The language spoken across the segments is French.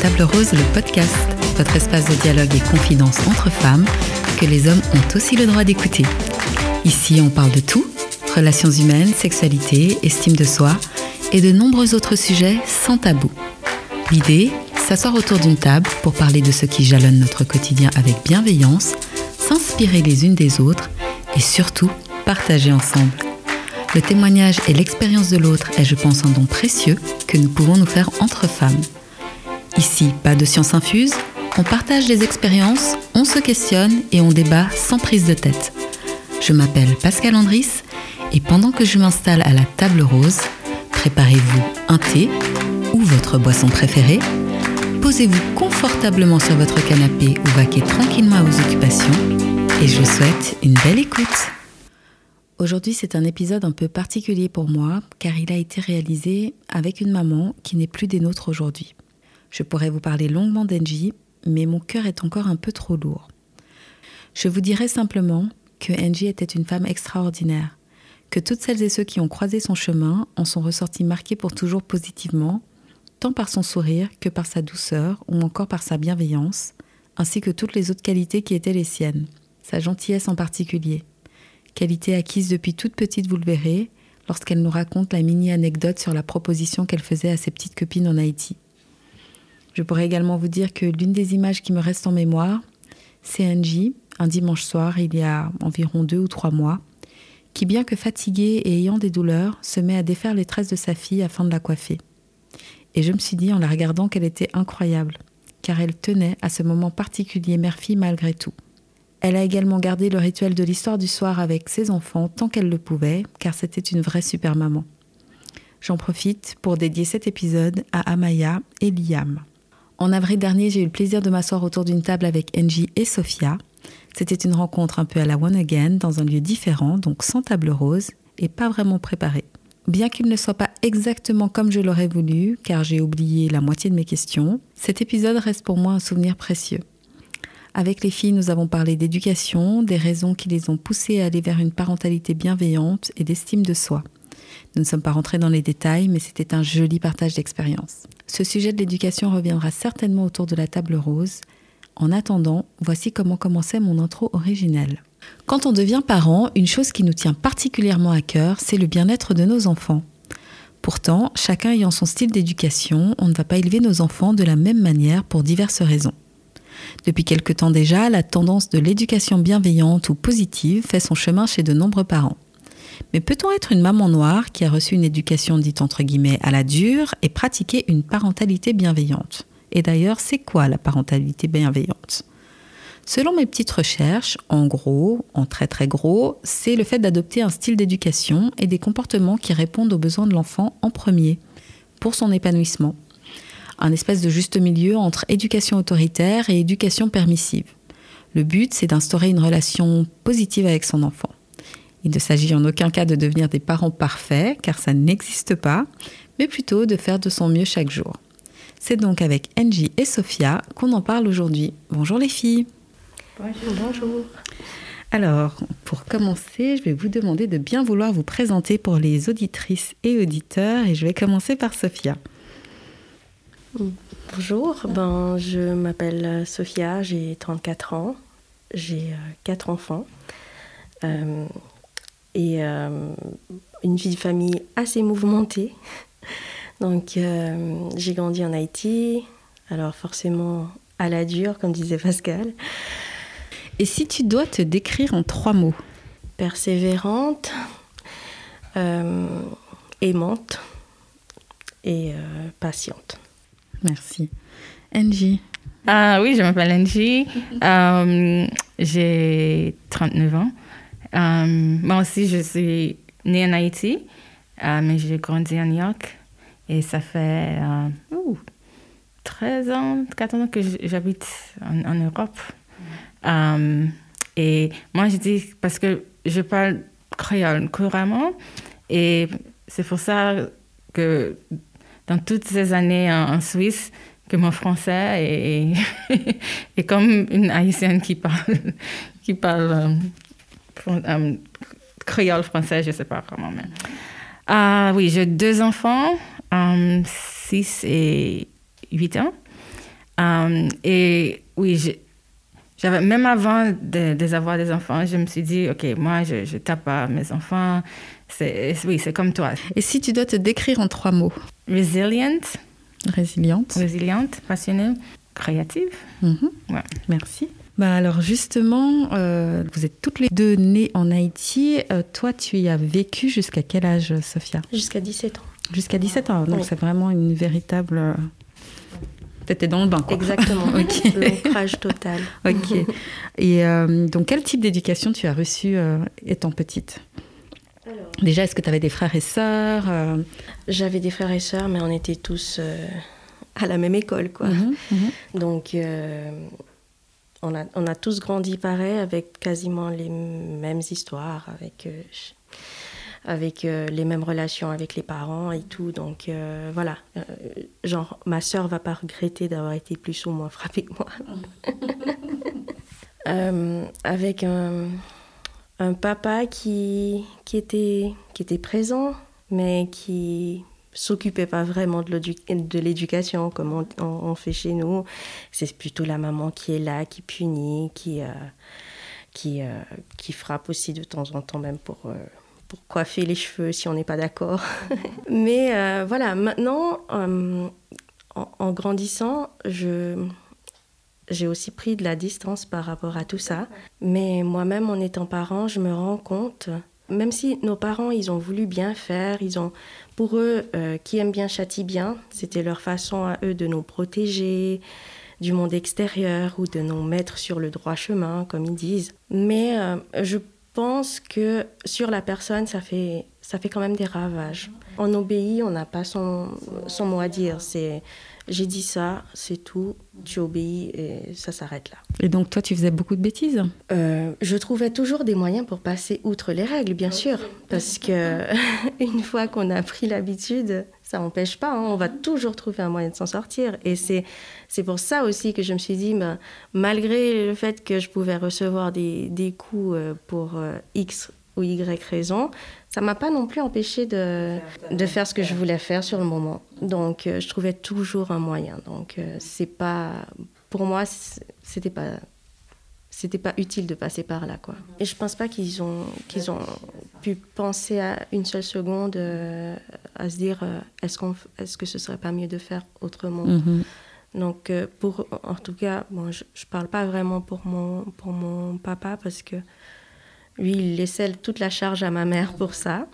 Table Rose, le podcast, votre espace de dialogue et confidence entre femmes que les hommes ont aussi le droit d'écouter. Ici, on parle de tout, relations humaines, sexualité, estime de soi et de nombreux autres sujets sans tabou. L'idée, s'asseoir autour d'une table pour parler de ce qui jalonne notre quotidien avec bienveillance, s'inspirer les unes des autres et surtout partager ensemble. Le témoignage et l'expérience de l'autre est, je pense, un don précieux que nous pouvons nous faire entre femmes. Ici, pas de science infuse, on partage les expériences, on se questionne et on débat sans prise de tête. Je m'appelle Pascal Andris et pendant que je m'installe à la table rose, préparez-vous un thé ou votre boisson préférée, posez-vous confortablement sur votre canapé ou vaquez tranquillement à vos occupations et je vous souhaite une belle écoute. Aujourd'hui, c'est un épisode un peu particulier pour moi car il a été réalisé avec une maman qui n'est plus des nôtres aujourd'hui. Je pourrais vous parler longuement d'Angie, mais mon cœur est encore un peu trop lourd. Je vous dirais simplement que Angie était une femme extraordinaire, que toutes celles et ceux qui ont croisé son chemin en sont ressortis marqués pour toujours positivement, tant par son sourire que par sa douceur ou encore par sa bienveillance, ainsi que toutes les autres qualités qui étaient les siennes, sa gentillesse en particulier qualité acquise depuis toute petite, vous le verrez, lorsqu'elle nous raconte la mini-anecdote sur la proposition qu'elle faisait à ses petites copines en Haïti. Je pourrais également vous dire que l'une des images qui me reste en mémoire, c'est Angie, un dimanche soir, il y a environ deux ou trois mois, qui, bien que fatiguée et ayant des douleurs, se met à défaire les tresses de sa fille afin de la coiffer. Et je me suis dit en la regardant qu'elle était incroyable, car elle tenait à ce moment particulier mère-fille malgré tout. Elle a également gardé le rituel de l'histoire du soir avec ses enfants tant qu'elle le pouvait, car c'était une vraie super maman. J'en profite pour dédier cet épisode à Amaya et Liam. En avril dernier, j'ai eu le plaisir de m'asseoir autour d'une table avec Angie et Sophia. C'était une rencontre un peu à la one again, dans un lieu différent, donc sans table rose, et pas vraiment préparée. Bien qu'il ne soit pas exactement comme je l'aurais voulu, car j'ai oublié la moitié de mes questions, cet épisode reste pour moi un souvenir précieux. Avec les filles, nous avons parlé d'éducation, des raisons qui les ont poussées à aller vers une parentalité bienveillante et d'estime de soi. Nous ne sommes pas rentrés dans les détails, mais c'était un joli partage d'expérience. Ce sujet de l'éducation reviendra certainement autour de la table rose. En attendant, voici comment commençait mon intro originelle. Quand on devient parent, une chose qui nous tient particulièrement à cœur, c'est le bien-être de nos enfants. Pourtant, chacun ayant son style d'éducation, on ne va pas élever nos enfants de la même manière pour diverses raisons. Depuis quelque temps déjà, la tendance de l'éducation bienveillante ou positive fait son chemin chez de nombreux parents. Mais peut-on être une maman noire qui a reçu une éducation dite entre guillemets à la dure et pratiquer une parentalité bienveillante? Et d'ailleurs, c'est quoi la parentalité bienveillante? Selon mes petites recherches, en gros, en très très gros, c'est le fait d'adopter un style d'éducation et des comportements qui répondent aux besoins de l'enfant en premier, pour son épanouissement un espèce de juste milieu entre éducation autoritaire et éducation permissive. Le but, c'est d'instaurer une relation positive avec son enfant. Il ne s'agit en aucun cas de devenir des parents parfaits, car ça n'existe pas, mais plutôt de faire de son mieux chaque jour. C'est donc avec Angie et Sophia qu'on en parle aujourd'hui. Bonjour les filles. Bonjour. Bonjour. Alors, pour commencer, je vais vous demander de bien vouloir vous présenter pour les auditrices et auditeurs, et je vais commencer par Sophia. Bonjour, ben, je m'appelle Sophia, j'ai 34 ans, j'ai euh, quatre enfants euh, et euh, une vie de famille assez mouvementée. Donc j'ai grandi en Haïti, alors forcément à la dure, comme disait Pascal. Et si tu dois te décrire en trois mots Persévérante, aimante et patiente. Merci. Angie Ah Oui, je m'appelle Angie. Euh, j'ai 39 ans. Euh, moi aussi, je suis née en Haïti, euh, mais j'ai grandi à New York. Et ça fait 13 ans, 14 ans que j'habite en, Europe. et moi, je dis, parce que je parle créole couramment, et c'est pour ça que dans toutes ces années en, Suisse que mon français est, comme une haïtienne qui parle, qui parle euh, créole français, je ne sais pas comment. Mais... Ah oui, j'ai deux enfants, 6 euh, et 8 ans. Euh, et oui, j'avais même avant de, de, avoir des enfants, je me suis dit, OK, moi, je, je tape à mes enfants. C'est, oui, c'est comme toi. Et si tu dois te décrire en trois mots? Resilient. Résiliente. Résiliente, passionnée, créative. Mhm. Ouais. Merci. Bah alors justement, euh, vous êtes toutes les deux nées en Haïti. Euh, toi, tu y as vécu jusqu'à quel âge, Sophia? Jusqu'à 17 ans. Jusqu'à 17 ans, donc Oui. c'est vraiment une véritable... euh, T'étais dans le bain, quoi. Exactement. Ok. L'ancrage total. Ok. Et euh, donc, quel type d'éducation tu as reçu étant petite? Déjà, est-ce que tu avais des frères et sœurs J'avais des frères et sœurs, mais on était tous à la même école, quoi. mhm, mhm. Donc, on, a, on a tous grandi pareil, avec quasiment les mêmes histoires, avec, euh, avec euh, les mêmes relations avec les parents et tout. Donc, euh, voilà. Genre, ma sœur va pas regretter d'avoir été plus ou moins frappée que moi. Avec un, un papa qui, qui, était, qui était présent, mais qui s'occupait pas vraiment de l'édu- de l'éducation comme on, fait chez nous. C'est plutôt la maman qui est là, qui punit, qui, euh, qui, euh, qui frappe aussi de temps en temps même pour, euh, pour coiffer les cheveux si on n'est pas d'accord. Mais voilà, maintenant, en, en grandissant, je, j'ai aussi pris de la distance par rapport à tout ça. Mais moi-même, en étant parent, je me rends compte, même si nos parents, ils ont voulu bien faire, ils ont, pour eux, euh, qui aime bien châtie bien, c'était leur façon à eux de nous protéger du monde extérieur ou de nous mettre sur le droit chemin, comme ils disent. Mais euh, je pense que sur la personne, ça fait, ça fait quand même des ravages. On obéit, on n'a pas son, son mot à dire. C'est j'ai dit ça, c'est tout, tu obéis et ça s'arrête là. Et donc, toi, tu faisais beaucoup de bêtises? Euh, je trouvais toujours des moyens pour passer outre les règles, bien sûr, parce que une fois qu'on a pris l'habitude, ça n'empêche pas, hein, on va toujours trouver un moyen de s'en sortir. Et c'est c'est pour ça aussi que je me suis dit, ben, malgré le fait que je pouvais recevoir des, des coups euh, pour euh, X ou Y raison, ça m'a pas non plus empêché de, de faire ce que je voulais faire sur le moment. Donc, euh, je trouvais toujours un moyen. Donc, euh, c'est pas, pour moi, c'était pas c'était pas utile de passer par là quoi. Et je pense pas qu'ils ont qu'ils ont pu penser à une seule seconde euh, à se dire euh, est-ce qu'on est-ce que ce serait pas mieux de faire autrement? Mhm. Donc pour en tout cas bon je, je parle pas vraiment pour mon pour mon papa parce que lui il laissait toute la charge à ma mère pour ça.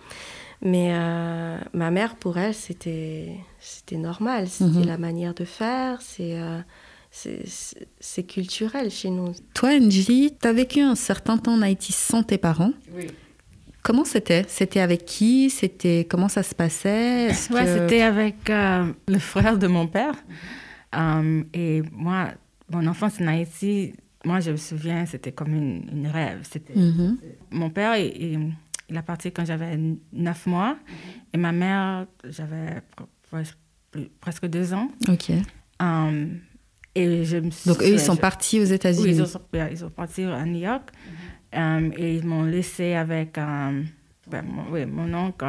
Mais euh, ma mère, pour elle, c'était c'était normal. C'était Mhm. la manière de faire. C'est euh, c'est- c'est culturel chez nous. Toi, Angie, tu as vécu un certain temps en Haïti sans tes parents. Oui. Comment c'était? C'était avec qui? C'était Comment ça se passait? Est-ce Ouais, que- c'était avec euh, le frère de mon père. Et moi, mon enfance en Haïti, moi, je me souviens, c'était comme une, une rêve. C'était Mhm. mon père, il, il, il a parti quand j'avais neuf mois. Et ma mère, j'avais pre- presque, presque deux ans. Ok. Euh, et je me Donc, eux, ils sont je- partis aux Oui, États-Unis. ils sont, ils sont partis à New York. Euh, et ils m'ont laissé avec euh, ben, mon, oui, mon oncle,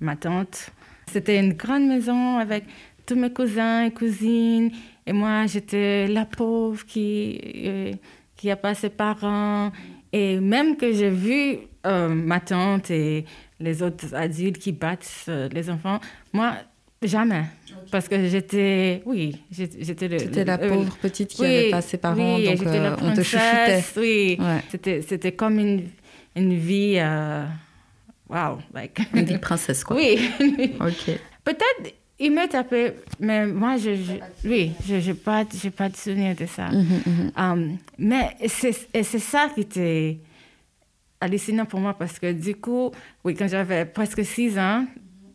ma tante. C'était une grande maison avec tous mes cousins et cousines. Et moi, j'étais la pauvre qui euh, qui a pas ses parents. Et même que j'ai vu euh, ma tante et les autres adultes qui battent euh, les enfants, moi, jamais. Parce que j'étais, oui, j'étais j'étais le- C'était la le- pauvre petite qui oui, n'avait pas ses parents, oui, donc j'étais la euh, on te chouchoutait. princesse, Oui, Ouais. c'était, c'était comme une, une vie. euh, wow, like. Une vie princesse, quoi. Oui. Ok. Peut-être il me tapait, mais moi, je, je- oui, je n'ai pas, pas de souvenir de ça. Mhm, mhm. Um, mais c'est, ça qui était hallucinant pour moi parce que du coup, oui, quand j'avais presque six ans,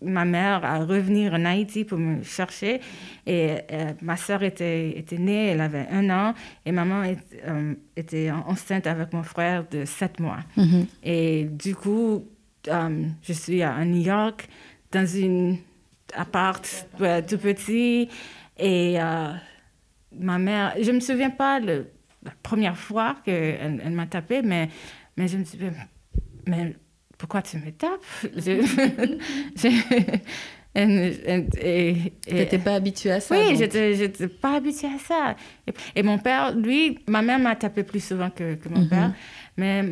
ma mère a revenu en Haïti pour me chercher et euh, ma sœur était, était née, elle avait un an et maman est- euh, était enceinte avec mon frère de sept mois. Mhm. Et du coup, euh, je suis à New York dans une appart ouais, tout petit. Et euh, ma mère, je me souviens pas le- la première fois qu'elle elle m'a tapé, mais, mais je me souviens, mais pourquoi tu me tapes? Je- je- Et, n'étais pas habituée à ça Oui, j'étais, j'étais pas habituée à ça. Et, mon père, lui, ma mère m'a tapé plus souvent que, que mon père, mais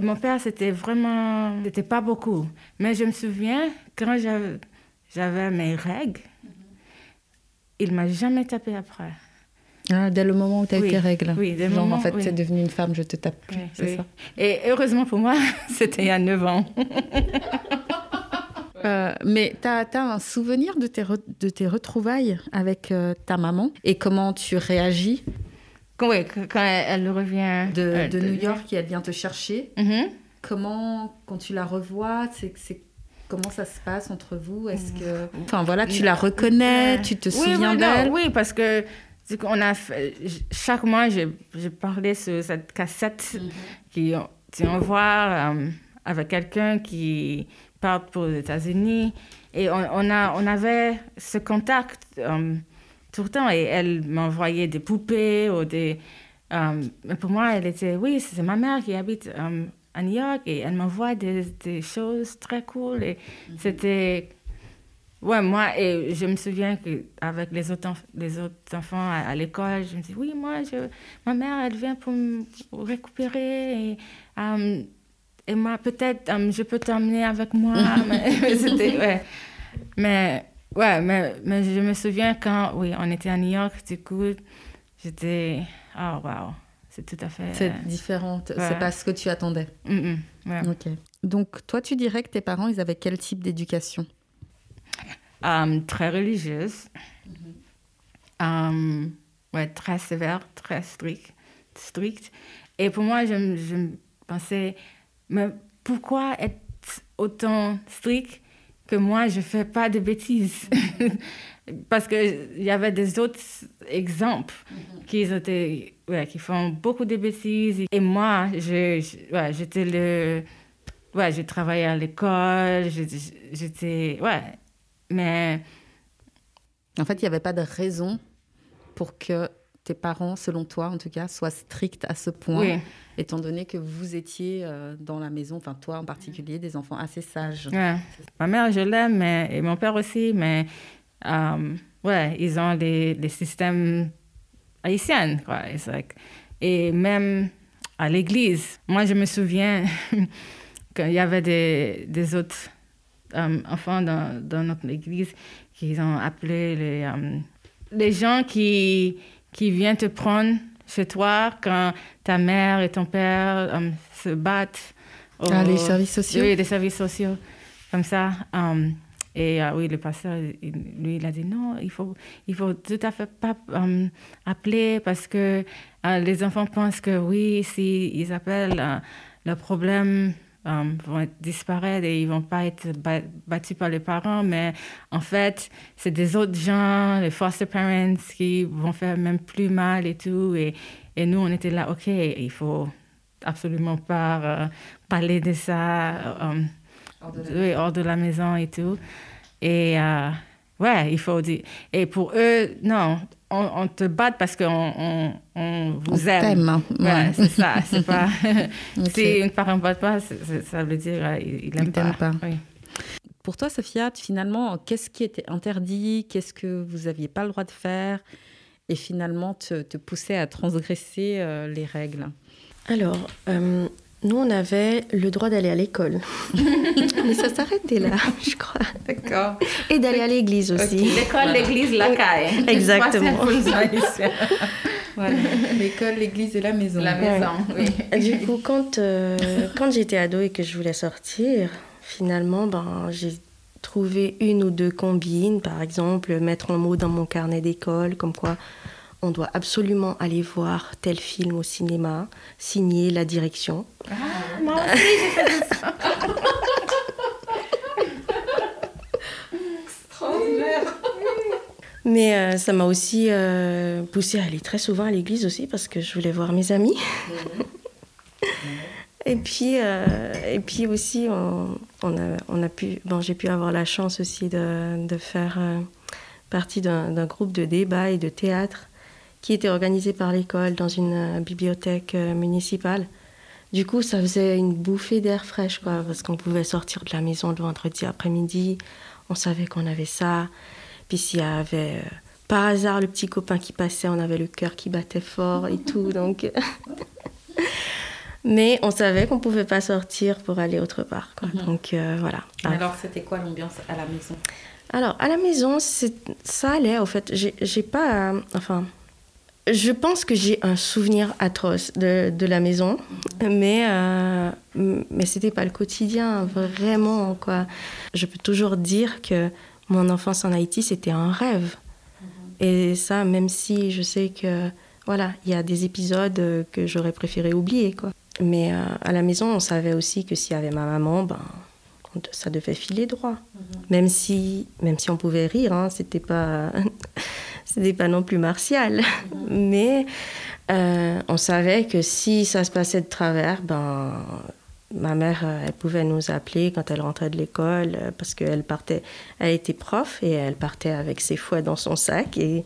mon père, c'était vraiment, c'était pas beaucoup. Mais je me souviens, quand j'avais, j'avais mes règles, mhm. il m'a jamais tapé après. Ah, dès le moment où tu as eu tes règles. Oui, dès le moment, en fait, tu es devenue une femme, je te tape plus, c'est ça? Et heureusement pour moi, c'était il y a 9 ans. Euh, mais tu as, un souvenir de tes, de tes retrouvailles avec euh, ta maman? Et comment tu réagis? Oui, quand elle, revient de, euh, de, New York et elle vient te chercher. Mm-hmm. Comment, quand tu la revois, c'est comment ça se passe entre vous? Est-ce que, enfin voilà, tu la reconnais, tu te souviens d'elle Oui, parce que on a fait, chaque mois, j'ai parlé sur cette cassette mm-hmm. qui, tu envoie avec quelqu'un qui part pour les États-Unis. Et on, on, a, on avait ce contact euh, tout le temps. Et elle m'envoyait des poupées ou des. Euh, mais pour moi, elle était. Oui, c'est ma mère qui habite euh, à New York et elle m'envoie des, des, choses très cool. Et mm-hmm. c'était. Ouais, moi, et je me souviens qu'avec les autres, les autres enfants à, l'école, je me dis, oui, moi, je, ma mère, elle vient pour me récupérer. Et, et moi, peut-être, euh, je peux t'emmener avec moi. mais, c'était, ouais. Mais, ouais, mais, mais, je me souviens quand, oui, on était à New York, du coup, j'étais, oh, wow, c'est tout à fait... C'est différent, c'est pas ce que tu attendais. Mm, mm, ok. Donc, toi, tu dirais que tes parents, ils avaient quel type d'éducation? Um, Très religieuse. um, ouais, très sévère, très strict. strict. Et pour moi, je, je pensais mais pourquoi être autant strict que moi, je ne fais pas de bêtises Parce qu'il y avait des autres exemples mm-hmm. qui, étaient, ouais, qui font beaucoup de bêtises. Et moi, j'étais le... Ouais, j'ai travaillé à l'école, j'étais... Ouais, mais... En fait, il n'y avait pas de raison pour que tes parents, selon toi en tout cas, soient stricts à ce point, étant donné que vous étiez euh, dans la maison, enfin toi en particulier, des enfants assez sages. Ma mère, je l'aime, et mon père aussi, mais euh, ouais, ils ont les, les systèmes haïtiens, quoi. et même à l'église, moi je me souviens qu'il y avait des, des autres euh, enfants dans, dans, notre église qui ont appelé les, les gens qui qui vient te prendre chez toi quand ta mère et ton père um, se battent. ah, les services sociaux? Oui, les services sociaux, comme ça. Um, et uh, oui, le pasteur, lui, il a dit non, il faut, il faut tout à fait pas um, appeler parce que uh, les enfants pensent que oui, s'ils ils appellent, le problème euh, vont disparaître et ils vont pas être battus par les parents, mais en fait, c'est des autres gens, les foster parents, qui vont faire même plus mal et tout. Et, et nous, on était là, OK, il faut absolument pas euh, parler de ça euh, hors, de la maison et tout. Et ouais, il faut dire. Et pour eux, non, on, te bat parce qu'on on, vous aime. Ouais, c'est ça. C'est pas. Si une parent ne bat pas, ça veut dire qu'il il n'aime pas. Pour toi, Sophia, finalement, qu'est-ce qui était interdit? Qu'est-ce que vous n'aviez pas le droit de faire? Et finalement, te, te pousser à transgresser euh, les règles? Alors, euh, nous, on avait le droit d'aller à l'école. Mais ça s'arrêtait là, je crois. D'accord. Et d'aller à l'église aussi. L'école, l'église, la caille. Exactement. voilà. L'école, l'église et la maison. La maison, oui. Du coup, quand, euh, quand j'étais ado et que je voulais sortir, finalement, ben, j'ai trouvé une ou deux combines. Par exemple, mettre un mot dans mon carnet d'école, comme quoi on doit absolument aller voir tel film au cinéma, signer la direction. Ah, moi aussi, j'ai fait ça. Mais euh, ça m'a aussi euh, poussé à aller très souvent à l'église aussi parce que je voulais voir mes amis. et puis, euh, et puis aussi, on, a, on a pu, bon, j'ai pu avoir la chance aussi de, de faire partie d'un groupe de débat et de théâtre qui était organisé par l'école dans une euh, bibliothèque euh, municipale. Du coup, ça faisait une bouffée d'air fraîche, quoi, parce qu'on pouvait sortir de la maison le vendredi après-midi, on savait qu'on avait ça. Puis s'il y avait euh, par hasard le petit copain qui passait, on avait le cœur qui battait fort et tout. Donc. Mais on savait qu'on pouvait pas sortir pour aller autre part. Quoi. Mhm. Donc euh, voilà. Alors, c'était quoi l'ambiance à la maison? Alors, à la maison, ça allait, en fait. J'ai j'ai pas. euh, enfin. Je pense que j'ai un souvenir atroce de, de la maison, mais, euh, mais c'était pas le quotidien, vraiment, quoi. Je peux toujours dire que mon enfance en Haïti, c'était un rêve. Et ça, même si je sais que, voilà, il y a des épisodes euh, que j'aurais préféré oublier, quoi. Mais euh, à la maison, on savait aussi que s'il y avait ma maman, ben, ça devait filer droit. Même si, même si on pouvait rire, hein, c'était pas, c'était pas non plus martial. Mais euh, on savait que si ça se passait de travers, ben, ma mère, euh, elle pouvait nous appeler quand elle rentrait de l'école euh, parce qu'elle partait, elle était prof et elle partait avec ses fouets dans son sac et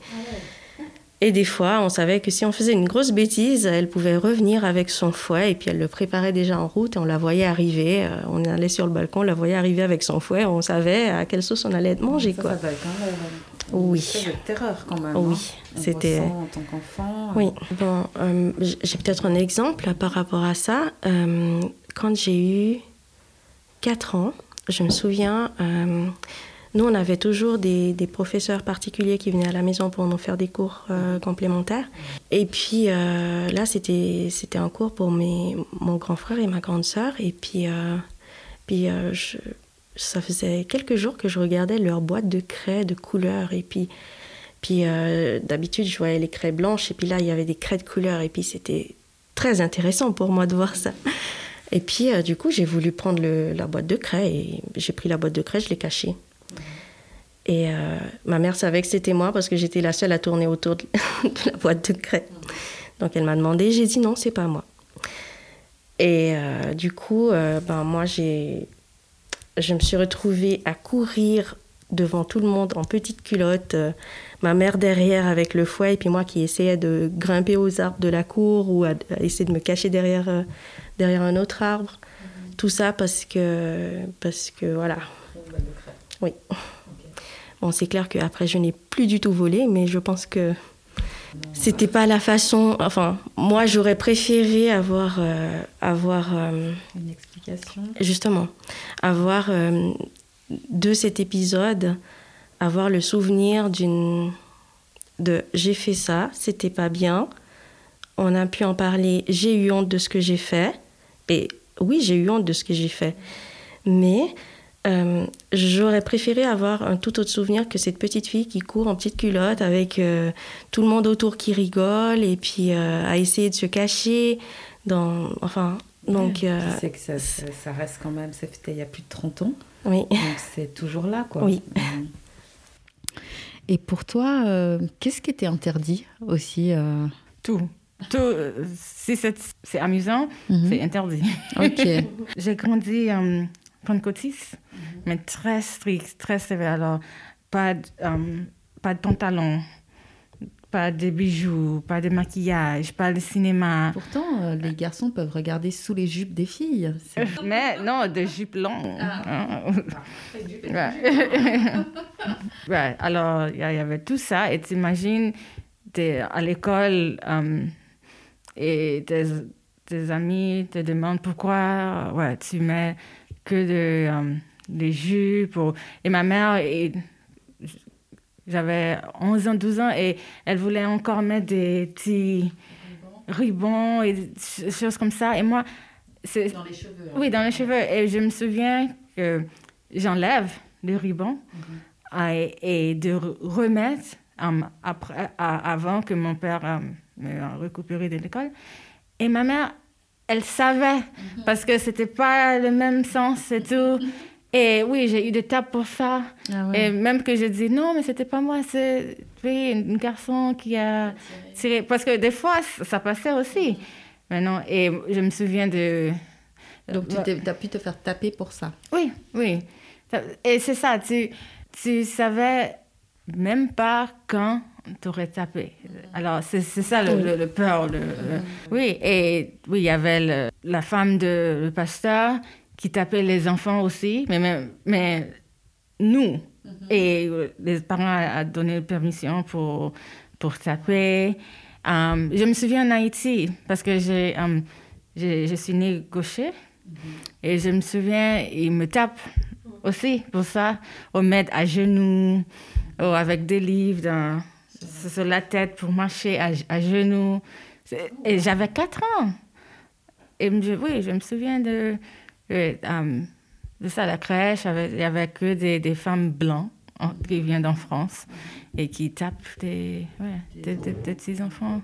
et des fois, on savait que si on faisait une grosse bêtise, elle pouvait revenir avec son fouet et puis elle le préparait déjà en route et on la voyait arriver. On allait sur le balcon, on la voyait arriver avec son fouet, on savait à quelle sauce on allait être mangé. Ça, quoi. ça Oui. de terreur quand même. Oui, hein. C'était- en tant qu'enfant. Oui, bon, euh, j'ai peut-être un exemple par rapport à ça. Euh, quand j'ai eu 4 ans, je me souviens, euh, nous, on avait toujours des, des professeurs particuliers qui venaient à la maison pour nous faire des cours euh, complémentaires. Et puis euh, là, c'était un cours pour mes, mon grand frère et ma grande sœur. Et puis, euh, puis euh, je- ça faisait quelques jours que je regardais leur boîte de craie de couleurs. Et puis, puis euh, d'habitude, je voyais les craies blanches. Et puis là, il y avait des craies de couleurs. Et puis c'était très intéressant pour moi de voir ça. Et puis, euh, du coup, j'ai voulu prendre le- la boîte de craie. Et j'ai pris la boîte de craie, je l'ai cachée. Et euh, ma mère savait que c'était moi parce que j'étais la seule à tourner autour de, la boîte de craie. Donc elle m'a demandé, j'ai dit non, c'est pas moi. Et du coup, ben, moi, j'ai, je me suis retrouvée à courir devant tout le monde en petite culotte, euh, ma mère derrière avec le fouet, et puis moi qui essayais de grimper aux arbres de la cour ou à, à essayer de me cacher derrière, euh, derrière un autre arbre. Tout ça parce que, parce que voilà. Oui. Bon, c'est clair qu'après, je n'ai plus du tout volé, mais je pense que c'était pas la façon. Enfin, moi, j'aurais préféré avoir, euh, avoir euh, Une justement, avoir euh, de cet épisode, avoir le souvenir d'une. de j'ai fait ça, c'était pas bien, on a pu en parler, j'ai eu honte de ce que j'ai fait, et oui, j'ai eu honte de ce que j'ai fait, mais. euh, J'aurais préféré avoir un tout autre souvenir que cette petite fille qui court en petite culotte avec euh, tout le monde autour qui rigole et puis euh, à essayer de se cacher dans enfin donc euh, Tu sais que ça, ça, ça reste quand même, c'était il y a plus de 30 ans, oui donc c'est toujours là, quoi. Oui. Mhm. Et pour toi, euh, qu'est-ce qui était interdit aussi euh? Tout. Tout. euh, Si c'est c'est amusant, Mhm. c'est interdit. Ok. J'ai grandi en Pentecôtis, mais très strict, très sévère. Alors, pas de, euh, pas de pantalon, pas de bijoux, pas de maquillage, pas de cinéma. Pourtant, euh, les garçons peuvent regarder sous les jupes des filles. C'est- Mais non, de jupe longue. hein. Ouais. Ouais, Alors, il y, avait tout ça. Et t'imagines, t'es à l'école euh, et tes, tes amis te demandent pourquoi ouais, tu mets que de, euh, des jupes. ou- Et ma mère, et- j'avais 11 ans, 12 ans, et elle voulait encore mettre des petits rubans et des ch- choses comme ça. Et moi, c'est, Dans les cheveux. oui, dans les cheveux. Et je me souviens que j'enlève le ruban euh, et, et de re- remettre après, à- avant que mon père euh, me récupère de l'école. Et ma mère, elle savait parce que c'était pas le même sens et tout. Et oui, j'ai eu des tapes pour ça. Ah Et même que je dis non, mais c'était pas moi, c'est oui, un garçon qui a tiré. Parce que des fois, ça passait aussi. Mais non, et je me souviens de. Donc, tu t'es- as pu te faire taper pour ça. Oui, oui. Et c'est ça, tu, tu savais même pas quand tu aurais tapé. Alors, c'est c'est ça le, le- le peur. le- Oui, et oui, il y avait la femme de le pasteur qui tapait les enfants aussi, mais, mais, mais nous, Et euh, les parents ont donné permission pour, pour taper. Um, je me souviens en Haïti, parce que j'ai, um, j'ai- je suis née gaucher. Et je me souviens, ils me tapent aussi pour ça. On m'aide à genoux, ou avec des livres dans- sur la tête pour marcher à, à genoux. Et j'avais 4 ans. Et je- oui, je me souviens de, de, um, de ça, la crèche. avec- Il n'y avait que des, des femmes blancs en- qui viennent en France et qui tapent des, ouais, des, des- des petits enfants.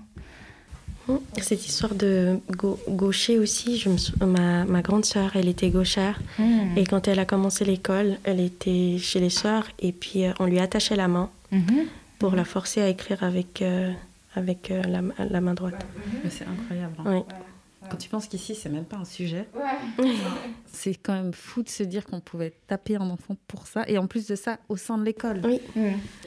Cette histoire de gau- gaucher aussi, je me sou- ma, ma grande sœur, elle était gauchère. Hmm. Et quand elle a commencé l'école, elle était chez les sœurs et puis euh, on lui attachait la main Mhm. pour la forcer à écrire avec, euh, avec euh, la, la main droite. C'est incroyable. hein. Oui. Quand tu penses qu'ici, c'est même pas un sujet. C'est quand même fou de se dire qu'on pouvait taper un enfant pour ça. Et en plus de ça, au sein de l'école. Oui.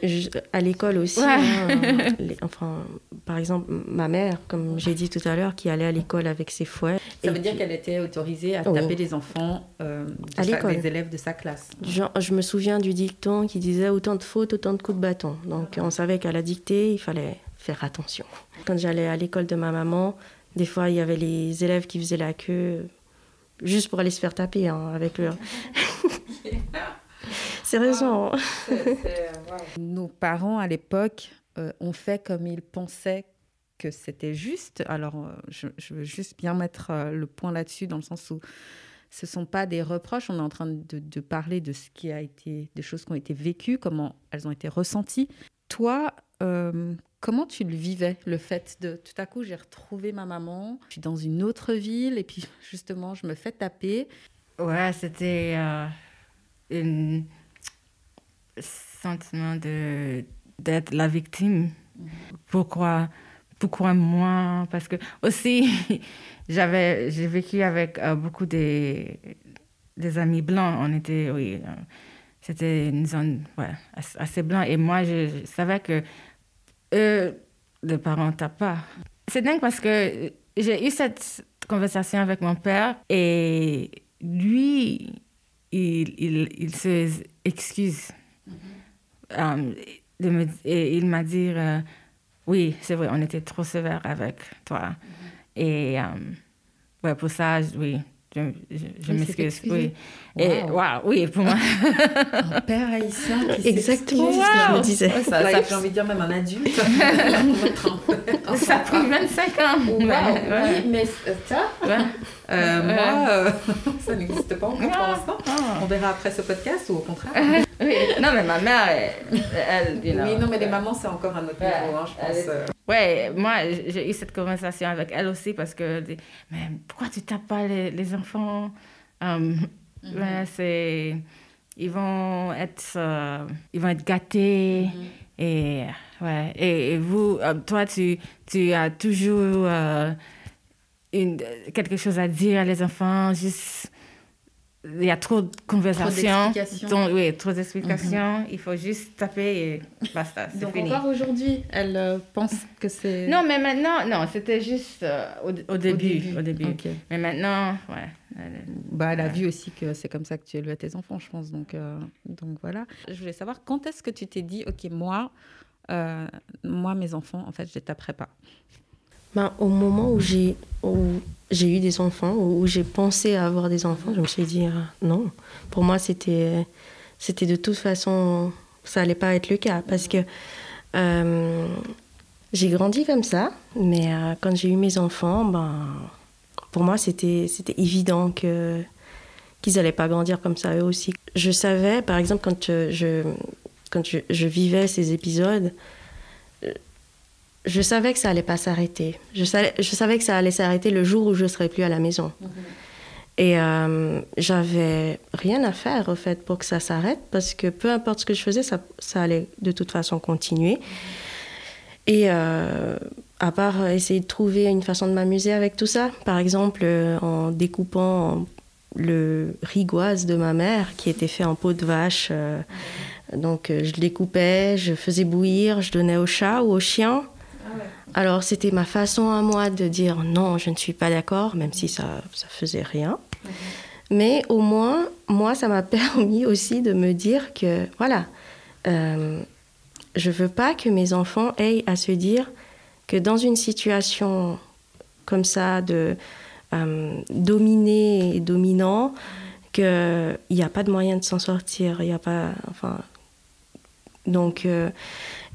Je- à l'école aussi. Ouais. hein, les- enfin, par exemple, ma mère, comme j'ai dit tout à l'heure, qui allait à l'école avec ses fouets. Ça Et veut dire qu'elle était autorisée à Oui. taper les enfants, euh, de À sa- l'école. des élèves de sa classe. Genre, je me souviens du dicton qui disait autant de fautes, autant de coups de bâton. Donc on savait qu'à la dictée, il fallait faire attention. Quand j'allais à l'école de ma maman, des fois il y avait les élèves qui faisaient la queue juste pour aller se faire taper hein, avec leur. Sérieusement. Nos parents, à l'époque, euh, ont fait comme ils pensaient que c'était juste. Alors, euh, je, je veux juste bien mettre euh, le point là-dessus, dans le sens où ce ne sont pas des reproches. On est en train de, de parler de ce qui a été, des choses qui ont été vécues, comment elles ont été ressenties. Toi, euh, comment tu le vivais, le fait de tout à coup, j'ai retrouvé ma maman, je suis dans une autre ville, et puis justement, je me fais taper. Ouais, c'était euh, un sentiment de d'être la victime. Pourquoi pourquoi moi? Parce que aussi j'avais j'ai vécu avec euh, beaucoup des des amis blancs. On était oui, euh, c'était une zone ouais, assez, blanc et moi je, je savais que eux les parents tapent pas. C'est dingue parce que j'ai eu cette conversation avec mon père et lui, il, il, il se excuse. Um, de me- et il m'a dit, euh, oui, c'est vrai, on était trop sévère avec toi. Et um, ouais, pour ça, oui, je, m'excuse. Oui. Et Wow. wow, oui, pour moi. Un père haïtien qui Exactement s'excuse. ce que je me Wow. disais. Ouais, ça, ça, j'ai envie de dire même un adulte. Ça a pris 25 ans. Wow, Ouais, ouais, oui, mais ça, ouais. Euh, moi, euh, ça n'existe pas encore pour Ah, l'instant. ah. On verra après ce podcast ou au contraire. Oui, non, mais ma mère, elle, elle, you know, oui, non, mais les mamans, c'est encore un autre Ouais, niveau, hein, je pense. euh. Ouais, moi, j'ai eu cette conversation avec elle aussi parce que, mais pourquoi tu tapes pas les, les enfants? Um, ouais, c'est, ils vont être, euh, ils vont être gâtés et ouais. Et, et vous, toi, tu, tu as toujours une, quelque chose à dire à les enfants. Juste, il y a trop de conversations. d'explications. Donc, oui, trop d'explications. Il faut juste taper et basta. C'est Donc fini. encore aujourd'hui, elle euh, pense que c'est... Non, mais maintenant, non, c'était juste euh, au, au début. Au début. Ok. Mais maintenant, ouais. elle- Bah, elle a vu aussi que c'est comme ça que tu élèves tes enfants, je pense. Donc, euh, donc voilà. Je voulais savoir quand est-ce que tu t'es dit, ok, moi, moi, mes enfants, en fait, je les taperai pas? Ben, au moment où j'ai eu des enfants, où j'ai pensé à avoir des enfants, je me suis dit euh, non. Pour moi, c'était de toute façon, ça allait pas être le cas parce que euh, j'ai grandi comme ça, mais euh, quand j'ai eu mes enfants, ben pour moi c'était évident que qu'ils allaient pas grandir comme ça eux aussi. Je savais, par exemple, quand euh, je quand je vivais ces épisodes, je savais que ça allait pas s'arrêter. Je savais, je savais que ça allait s'arrêter le jour où je serais plus à la maison. Et euh, j'avais rien à faire, au fait, pour que ça s'arrête, parce que peu importe ce que je faisais, ça, ça allait de toute façon continuer. Et euh, à part essayer de trouver une façon de m'amuser avec tout ça, par exemple euh, en découpant le rigoise de ma mère, qui était fait en peau de vache. euh, donc je le découpais, je faisais bouillir, je donnais au chat ou au chien. Alors c'était ma façon à moi de dire non, je ne suis pas d'accord, même si ça ça faisait rien. Mais au moins, moi, ça m'a permis aussi de me dire que, voilà, euh, je veux pas que mes enfants aient à se dire que dans une situation comme ça de euh, dominé et dominant, qu'il n'y a pas de moyen de s'en sortir. Il y a pas, enfin, donc, euh,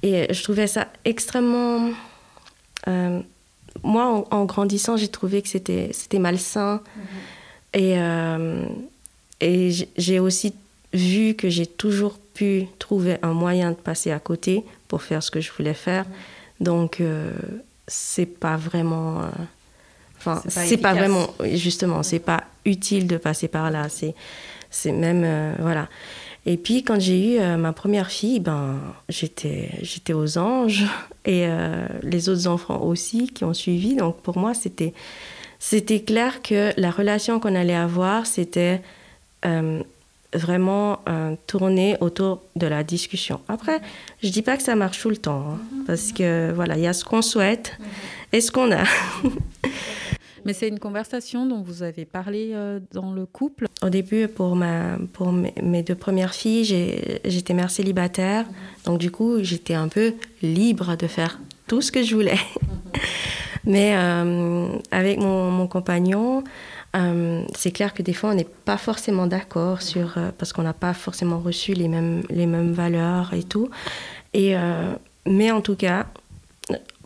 et je trouvais ça extrêmement. Euh, moi, en, grandissant, j'ai trouvé que c'était malsain. Mm-hmm. Et, euh, et j'ai aussi vu que j'ai toujours pu trouver un moyen de passer à côté pour faire ce que je voulais faire. Mm-hmm. Donc, c'est pas vraiment. Enfin, c'est pas, vraiment. Justement, c'est pas utile de passer par là. C'est, c'est même. voilà. Et puis quand j'ai eu euh, ma première fille, ben j'étais j'étais aux anges et euh, les autres enfants aussi qui ont suivi. Donc pour moi c'était c'était clair que la relation qu'on allait avoir c'était euh, vraiment tourner autour de la discussion. Après, je dis pas que ça marche tout le temps, hein, parce que voilà, il y a ce qu'on souhaite et ce qu'on a. Mais c'est une conversation dont vous avez parlé euh, dans le couple Au début, pour, ma, pour mes deux premières filles, j'étais mère célibataire. Donc du coup, j'étais un peu libre de faire tout ce que je voulais. Mais euh, avec mon, mon compagnon, euh, c'est clair que des fois, on n'est pas forcément d'accord sur... parce qu'on n'a pas forcément reçu les mêmes, les mêmes valeurs et tout. Et, mais en tout cas,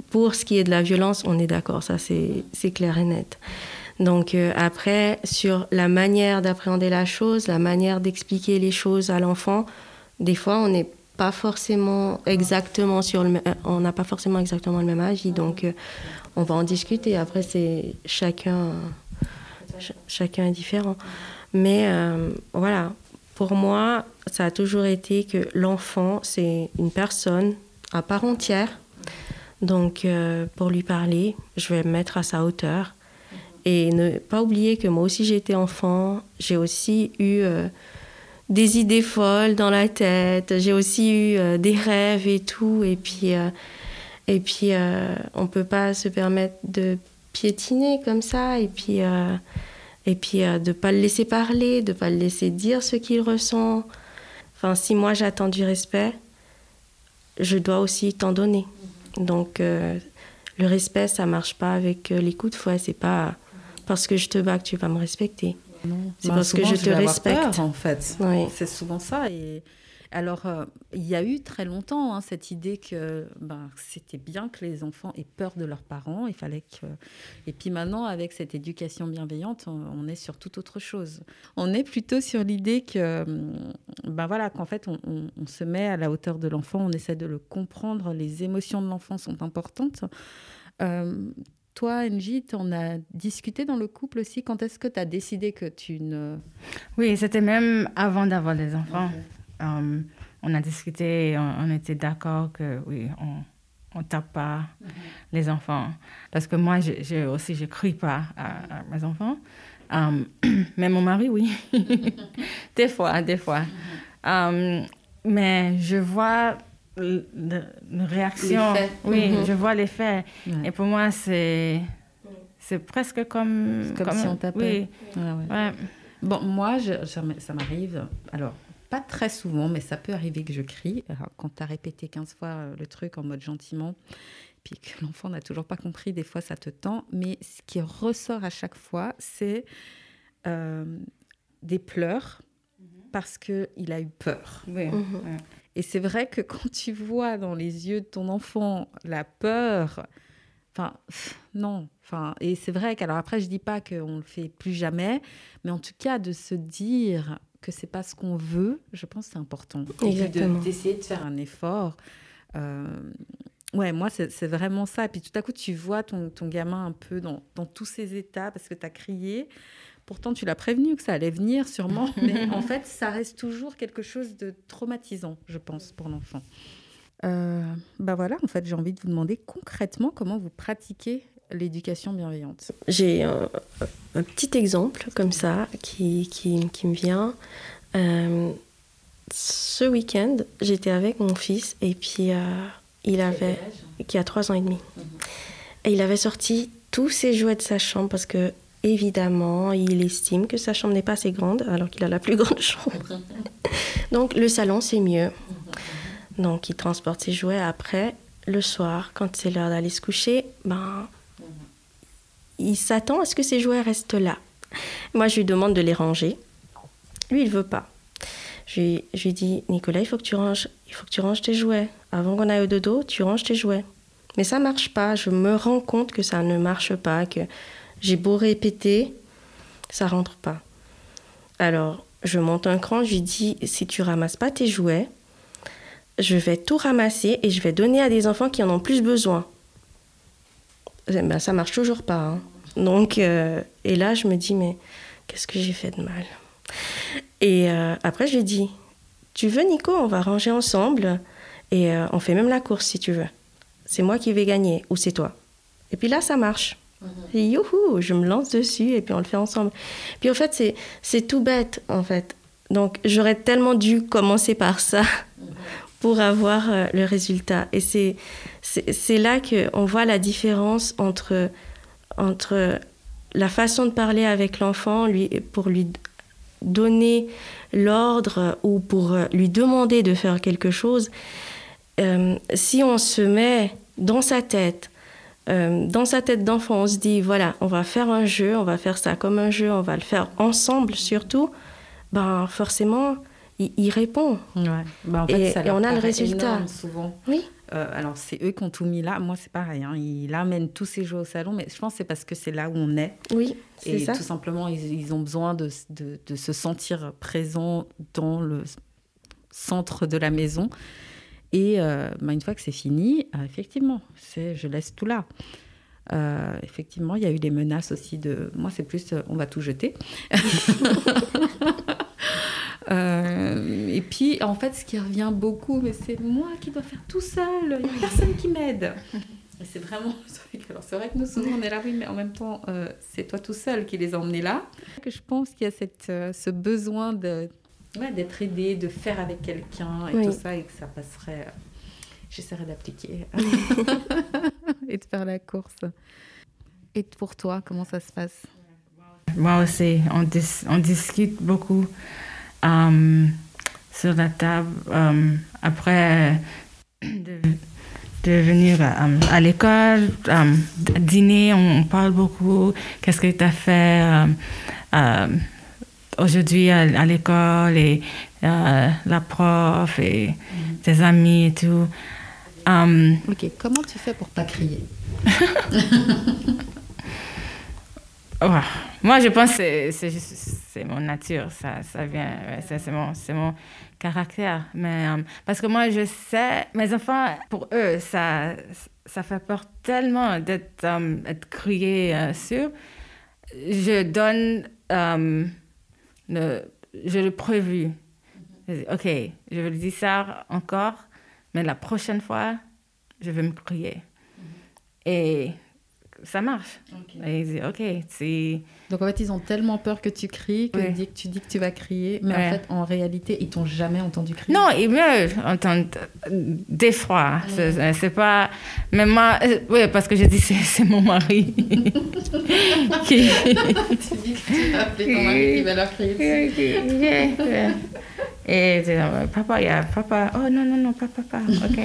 pour ce qui est de la violence, on est d'accord, ça c'est clair et net. Donc euh, après, sur la manière d'appréhender la chose, la manière d'expliquer les choses à l'enfant, des fois on n'est pas forcément exactement sur euh, on n'a pas forcément exactement le même avis, donc euh, on va en discuter. Après c'est chacun chacun est différent, mais voilà. Pour moi, ça a toujours été que l'enfant, c'est une personne à part entière donc, euh, pour lui parler, je vais me mettre à sa hauteur. Et ne pas oublier que moi aussi été enfant, j'ai aussi eu euh, des idées folles dans la tête, j'ai aussi eu euh, des rêves et tout. Et puis, et puis on ne peut pas se permettre de piétiner comme ça. Et puis, et puis de ne pas le laisser parler, de ne pas le laisser dire ce qu'il ressent. Enfin, si moi j'attends du respect, je dois aussi t'en donner. Donc, euh, le respect, ça marche pas avec euh, les coups de fouet. C'est pas parce que je te bats que tu vas me respecter. C'est bah, parce que je, te respecte. en fait. C'est souvent ça. Et alors, euh, il y a eu très longtemps hein, cette idée que ben, c'était bien que les enfants aient peur de leurs parents. Il fallait que. Et puis maintenant, avec cette éducation bienveillante, on, est sur toute autre chose. On est plutôt sur l'idée que, ben voilà, qu'en fait, on, se met à la hauteur de l'enfant, on essaie de le comprendre. Les émotions de l'enfant sont importantes. Euh, toi, Angie, tu en as discuté dans le couple aussi? Quand est-ce que tu as décidé que tu ne... Oui, c'était même avant d'avoir des enfants. Um, on a discuté, on, était d'accord que oui, on ne tape pas mm-hmm. les enfants. Parce que moi, je, aussi, je ne crie pas à, mes enfants. Um, mais mon mari, oui. des fois, des fois. Mm-hmm. Um, mais je vois une réaction. Oui, mm-hmm. je vois l'effet. Et pour moi, c'est c'est presque comme comme, si on tapait. Oui. Ouais, Bon, moi, je, ça m'arrive. Alors, pas très souvent, mais ça peut arriver que je crie. quand tu as répété 15 fois euh, le truc en mode gentiment, puis que l'enfant n'a toujours pas compris, des fois ça te tend. Mais ce qui ressort à chaque fois, c'est euh, des pleurs mhm. parce qu'il a eu peur. Mhm. Et c'est vrai que quand tu vois dans les yeux de ton enfant la peur, enfin, non. Enfin, et c'est vrai qu'alors après, je dis pas qu'on le fait plus jamais, mais en tout cas de se dire que c'est pas ce qu'on veut, je pense que c'est important. Exactement. D'essayer de, faire un effort. Euh, ouais, moi, c'est vraiment ça. Et puis tout à coup, tu vois ton, ton gamin un peu dans, dans tous ses états parce que tu as crié. Pourtant, tu l'as prévenu que ça allait venir sûrement, mais en fait, ça reste toujours quelque chose de traumatisant, je pense, pour l'enfant. Euh, bah voilà, en fait, j'ai envie de vous demander concrètement comment vous pratiquez l'éducation bienveillante J'ai un, petit exemple comme ça qui, qui, qui me vient. Euh, ce week-end, j'étais avec mon fils et puis euh, il avait, qui a trois ans et demi. Mhm. Et il avait sorti tous ses jouets de sa chambre parce que évidemment, il estime que sa chambre n'est pas assez grande, alors qu'il a la plus grande chambre. Donc le salon, c'est mieux. Donc il transporte ses jouets après, le soir, quand c'est l'heure d'aller se coucher, ben, il s'attend à ce que ses jouets restent là. Moi, je lui demande de les ranger. Lui, il veut pas. Je lui, dis, Nicolas, il faut que tu ranges, il faut que tu ranges tes jouets. Avant qu'on aille au dodo, tu ranges tes jouets. Mais ça marche pas. Je me rends compte que ça ne marche pas, que j'ai beau répéter, ça rentre pas. Alors, je monte un cran, je lui dis si tu ramasses pas tes jouets, je vais tout ramasser et je vais donner à des enfants qui en ont plus besoin. Ben, ça marche toujours pas. hein. Donc, euh, et là, je me dis mais qu'est-ce que j'ai fait de mal? Et euh, après, je lui dis tu veux, Nico, on va ranger ensemble et euh, on fait même la course si tu veux. C'est moi qui vais gagner ou c'est toi. Et puis là, ça marche. Et youhou, je me lance dessus et puis on le fait ensemble. Puis en fait, c'est, c'est tout bête, en fait. Donc j'aurais tellement dû commencer par ça pour avoir le résultat. Et c'est, c'est, là qu'on voit la différence entre, entre la façon de parler avec l'enfant lui, pour lui donner l'ordre ou pour lui demander de faire quelque chose. Euh, si on se met dans sa tête, euh, dans sa tête d'enfant, on se dit voilà, on va faire un jeu, on va faire ça comme un jeu, on va le faire ensemble surtout, ben forcément, il, il répond. Ouais. Bah, en Et- ça et leur on a le résultat. énorme, souvent. Oui. Euh, alors, c'est eux qui ont tout mis là. Moi, c'est pareil. hein. Il amène tous ses jeux au salon, mais je pense que c'est parce que c'est là où on est. Oui, c'est Et ça. tout simplement, ils, ils ont besoin de, de- de se sentir présents dans le centre de la maison. Et euh, bah, une fois que c'est fini, euh, effectivement, c'est je laisse tout là. Euh, effectivement, il y a eu des menaces aussi de. Moi, c'est plus euh, on va tout jeter. Euh, et puis, en fait, ce qui revient beaucoup, mais c'est moi qui dois faire tout seul. Il n'y a personne qui m'aide. Et c'est vraiment. Alors, c'est vrai que nous, souvent, on est là, oui, mais en même temps, euh, c'est toi tout seul qui les a emmenés là. Que je pense qu'il y a cette, euh, ce besoin de, ouais, d'être aidé, de faire avec quelqu'un et Oui. tout ça, et que ça passerait. euh, J'essaierai d'appliquer et de faire la course. Et pour toi, comment ça se passe? Moi aussi, on, dis- on discute beaucoup euh, sur la table. euh, après de, de venir euh, à l'école, euh, dîner, on, on parle beaucoup. Qu'est-ce que tu as fait aujourd'hui à, à l'école et euh, la prof et tes amis et tout. Ok, comment tu fais pour pas crier? Ouais. Moi, je pense que c'est- mon nature, ça, ça vient, c'est mon, mon caractère. Mais, euh, parce que moi, je sais, mes enfants, pour eux, ça, ça fait peur tellement d'être euh, crié euh, sur. Je donne euh, le, je le prévu. OK, je vais le dire ça encore, mais la prochaine fois, je vais me crier. Et ça marche. Et ils disent, OK, c'est... Donc en fait, ils ont tellement peur que tu cries que Ouais. tu dis que tu vas crier, mais en Ouais. fait, en réalité, ils t'ont jamais entendu crier. Non, il me entend des fois. C'est c'est pas. Mais moi, euh, oui, parce que je dis c'est c'est mon mari qui. tu dis que tu vas appeler ton mari qui va leur crier dessus. Et euh, papa, il y a papa. Oh non, non, non, pas papa. Ok.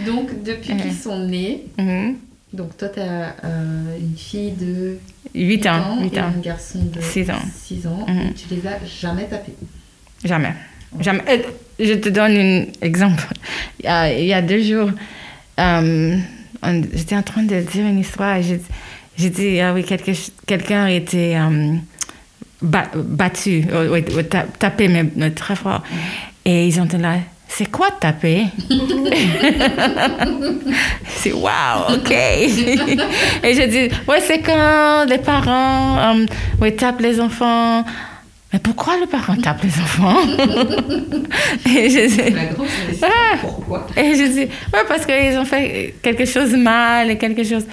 Donc depuis qu'ils sont nés, Mhm. Donc toi, tu as une fille de 8 ans, 8 et ans. un garçon de Six ans. 6 ans, Mhm. et tu les as jamais tapés? Jamais. Jamais. Euh, Je te donne un exemple. Il y a, il y a deux jours, euh, j'étais en train de dire une histoire. et J'ai dit, ah oui, quelqu'un était euh, ba- battu, euh, oui, ta- tapé, mais, mais très fort. Et ils ont été là, c'est quoi taper? C'est wow, ok. Et j'ai dit, ouais, c'est quand les parents euh, ouais, tapent les enfants. Mais pourquoi le parent tape les enfants? Et je dis, La grosse question, Ah. pourquoi? Et je dis, ouais, parce qu'ils ont fait quelque chose de mal et quelque chose.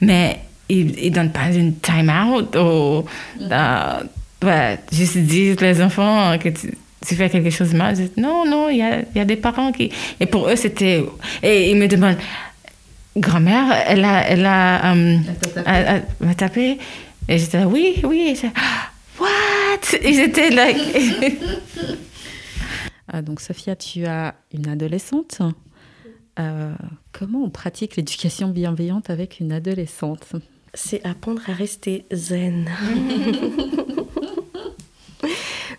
Mais ils ne donnent pas une time-out ou. euh, ouais, juste disent les enfants que tu, tu fais quelque chose de mal. Je dis, non, non, il y a, il y a des parents qui. Et pour eux, c'était. Et ils me demandent, grand-mère, elle a, elle a, euh, elle m'a tapé. Et j'étais là, oui, oui. Et What? Et j'étais là. ah, donc, Sophia, tu as une adolescente. Euh, comment on pratique l'éducation bienveillante avec une adolescente? C'est apprendre à rester zen.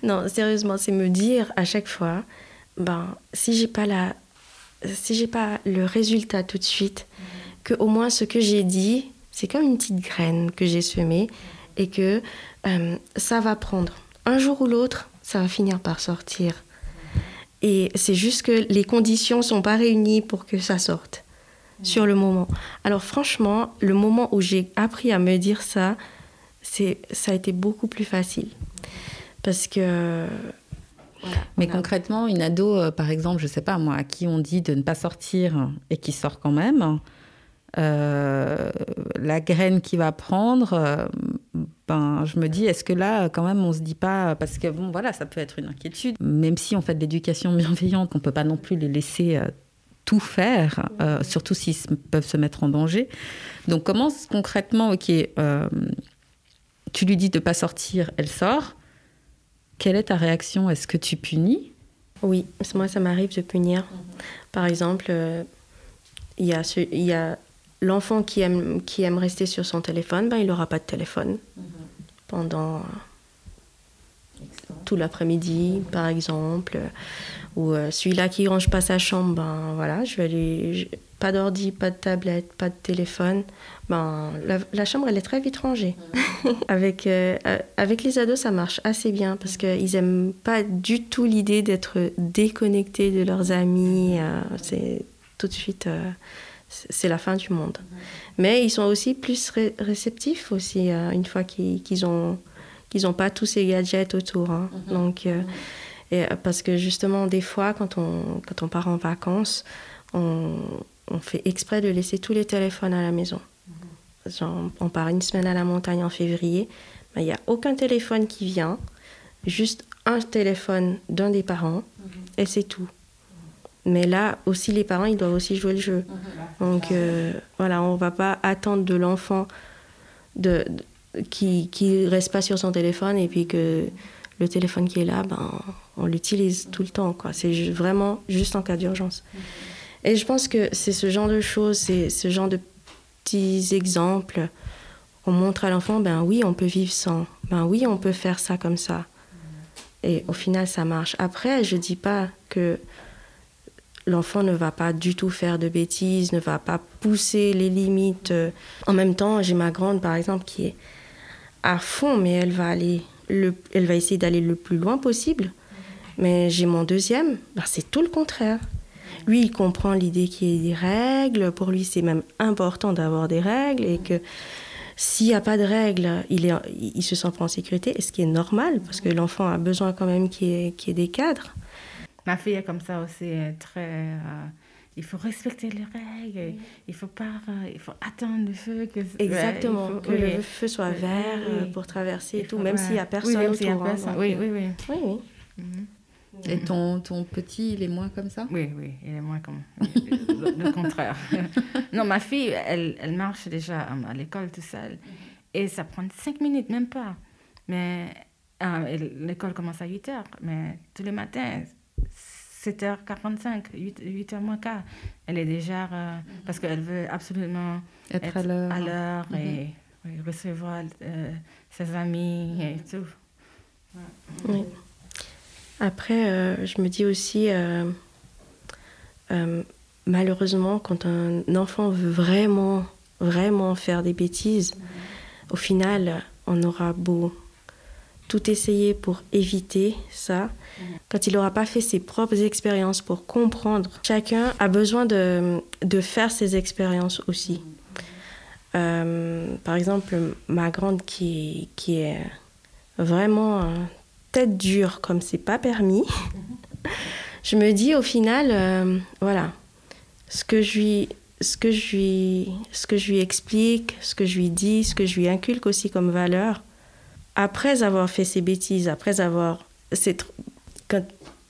non, sérieusement, c'est me dire à chaque fois, ben, si j'ai pas la, si j'ai pas le résultat tout de suite, que au moins ce que j'ai dit, c'est comme une petite graine que j'ai semée et que euh, ça va prendre. Un jour ou l'autre, ça va finir par sortir. Et c'est juste que les conditions sont pas réunies pour que ça sorte sur le moment. Alors franchement, le moment où j'ai appris à me dire ça, c'est ça a été beaucoup plus facile parce que mais concrètement, une ado, euh, par exemple, je sais pas moi, à qui on dit de ne pas sortir et qui sort quand même, euh, la graine qu'il va prendre, euh, ben, je me dis, est-ce que là, quand même, on se dit pas, parce que bon, voilà, ça peut être une inquiétude, même si on fait de l'éducation bienveillante, on peut pas non plus les laisser tout faire, surtout s'ils peuvent se mettre en danger. Donc, comment concrètement, ok, tu lui dis de pas sortir, elle sort. Quelle est ta réaction? Est-ce que tu punis? Oui, moi ça m'arrive de punir. Par exemple, euh, il y a, y a l'enfant qui aime, qui aime rester sur son téléphone, ben, il n'aura pas de téléphone pendant tout l'après-midi, par exemple. Ou euh, celui-là qui range pas sa chambre, ben voilà, je vais aller. Pas d'ordi, pas de tablette, pas de téléphone ben, la, chambre, elle est très vite rangée. avec, euh, avec les ados, ça marche assez bien parce qu'ils n'aiment pas du tout l'idée d'être déconnectés de leurs amis. Euh, c'est tout de suite, euh, c'est la fin du monde. Mais ils sont aussi plus réceptifs aussi une fois qu'ils ont qu'ils n'ont pas tous ces gadgets autour. Hein. Mhm. Donc, et, parce que justement, des fois, quand on, quand on part en vacances, on, on fait exprès de laisser tous les téléphones à la maison on part une semaine à la montagne en février, il n'y a aucun téléphone qui vient, juste un téléphone d'un des parents, et c'est tout. Mais là aussi, les parents, ils doivent aussi jouer le jeu. Donc euh, voilà, on ne va pas attendre de l'enfant de, qui ne reste pas sur son téléphone et puis que le téléphone qui est là, ben, on l'utilise tout le temps. C'est vraiment juste en cas d'urgence. Et je pense que c'est ce genre de choses, c'est ce genre de exemples. On montre à l'enfant, ben oui, on peut vivre sans. Ben oui, on peut faire ça comme ça. Et au final, ça marche. Après, je dis pas que l'enfant ne va pas du tout faire de bêtises, ne va pas pousser les limites. En même temps, j'ai ma grande, par exemple, qui est à fond, mais elle va aller, le, elle va essayer d'aller le plus loin possible. Mais j'ai mon deuxième, ben c'est tout le contraire. Lui, il comprend l'idée qu'il y ait des règles. Pour lui, c'est même important d'avoir des règles et que s'il n'y a pas de règles, il, est, il se sent pas en sécurité, et ce qui est normal, parce que l'enfant a besoin quand même qu'il y, ait des cadres. Ma fille est comme ça aussi, très... Euh, il faut respecter les règles, il faut pas, euh, il faut attendre le feu. Que, Exactement, que le feu soit vert euh, pour traverser et tout, même s'il n'y a personne autour. Hein, oui, oui, oui, oui. oui. Mhm. Et ton, ton petit, il est moins comme ça? Oui, oui, il est moins comme le, contraire. non, ma fille, elle, elle marche déjà à l'école tout seule. Et ça prend cinq minutes, même pas. Mais ah, l'école commence à 8 heures. Mais tous les matins, 7h45, 8, 8h moins quart, elle est déjà. Euh, parce qu'elle veut absolument être, à l'heure et recevoir euh, ses amis et tout. Oui. Après, euh, je me dis aussi, euh, euh, malheureusement, quand un enfant veut vraiment, vraiment faire des bêtises, au final, on aura beau tout essayer pour éviter ça, quand il n'aura pas fait ses propres expériences pour comprendre, chacun a besoin de, de faire ses expériences aussi. par exemple, ma grande qui, qui est vraiment tête dure comme c'est pas permis, je me dis au final, euh, voilà, ce que je lui, ce que je lui, ce que je lui explique, ce que je lui dis, ce que je lui inculque aussi comme valeur, après avoir fait ses bêtises, après avoir, quand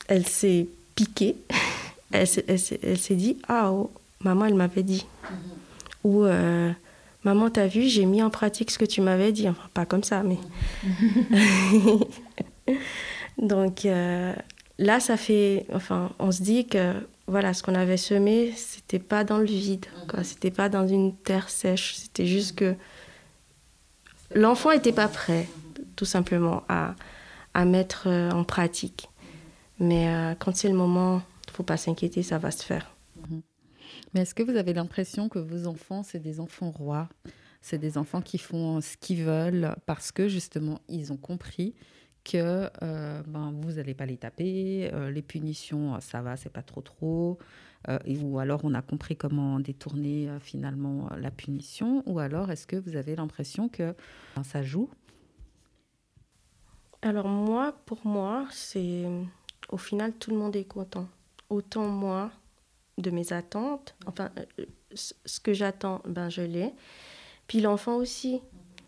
elle s'est piquée, elle, s'est dit, ah, oh, maman, elle m'avait dit. Ou Maman, t'as vu, j'ai mis en pratique ce que tu m'avais dit. Enfin, pas comme ça, mais. Donc là, ça fait. Enfin, on se dit que voilà, ce qu'on avait semé, c'était pas dans le vide, quoi. C'était pas dans une terre sèche. C'était juste que l'enfant n'était pas prêt, tout simplement, à, à mettre euh, en pratique. Mais euh, quand c'est le moment, il faut pas s'inquiéter, ça va se faire. Mhm. Mais est-ce que vous avez l'impression que vos enfants, c'est des enfants rois? C'est des enfants qui font ce qu'ils veulent parce que justement, ils ont compris que euh, ben, vous n'allez pas les taper, les punitions, ça va, c'est pas trop trop, ou alors on a compris comment détourner finalement la punition, ou alors est-ce que vous avez l'impression que ben, ça joue? Alors moi, pour moi, c'est au final tout le monde est content. Autant moi de mes attentes, enfin euh, ce que j'attends, ben je l'ai. Puis l'enfant aussi.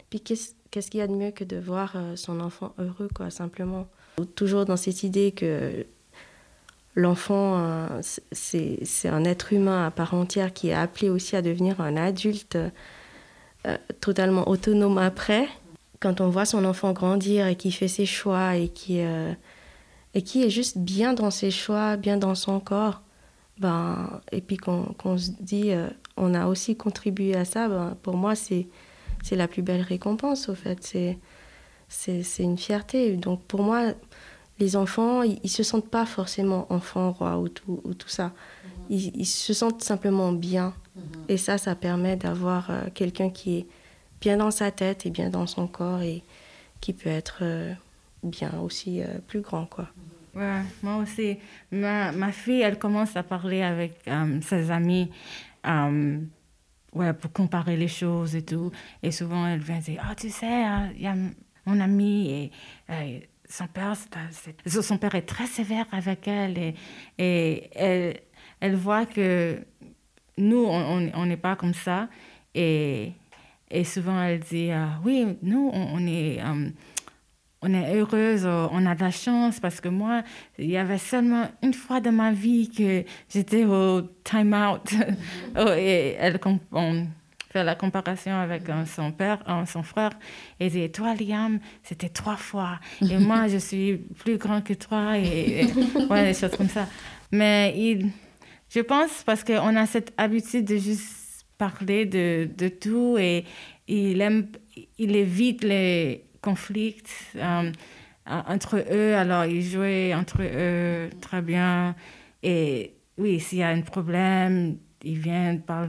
Puis qu'est-ce qu'il y a de mieux que de voir euh, son enfant heureux, quoi, simplement. Toujours dans cette idée que l'enfant, euh, c'est un être humain à part entière qui est appelé aussi à devenir un adulte totalement autonome après quand on voit son enfant grandir et qui fait ses choix et qui, euh, et qui est juste bien dans ses choix, bien dans son corps, ben, et puis qu'on se dit euh, on a aussi contribué à ça, ben, pour moi c'est la plus belle récompense au fait. C'est une fierté. Donc pour moi, les enfants, ils ne se sentent pas forcément enfants rois ou tout, ou tout ça. Ils, ils, se sentent simplement bien. Mm-hmm. Et ça, ça permet d'avoir euh, quelqu'un qui est bien dans sa tête et bien dans son corps et qui peut être euh, bien aussi euh, plus grand, quoi. Ouais, moi aussi. Ma, ma, fille, elle commence à parler avec ses amis ouais, pour comparer les choses et tout. Et souvent, elle vient dire, ah, tu sais, il y a mon ami et, son père, son père est très sévère avec elle et, elle, elle voit que nous, on n'est pas comme ça. Et et souvent, elle dit euh, Oui, nous, on, est. Euh, on est heureuse, euh, on a de la chance parce que moi, il y avait seulement une fois dans ma vie que j'étais au time out. Oh, et elle on fait la comparaison avec son père, son frère. Et dit Toi, Liam, c'était trois fois. Et moi, je suis plus grand que toi. Et, et des choses comme ça. Mais il, je pense parce qu'on a cette habitude de juste parler de, de tout et il, aime, il évite les conflits euh, entre eux. Alors, il jouait entre eux très bien. Et oui, s'il y a un problème, il vient par,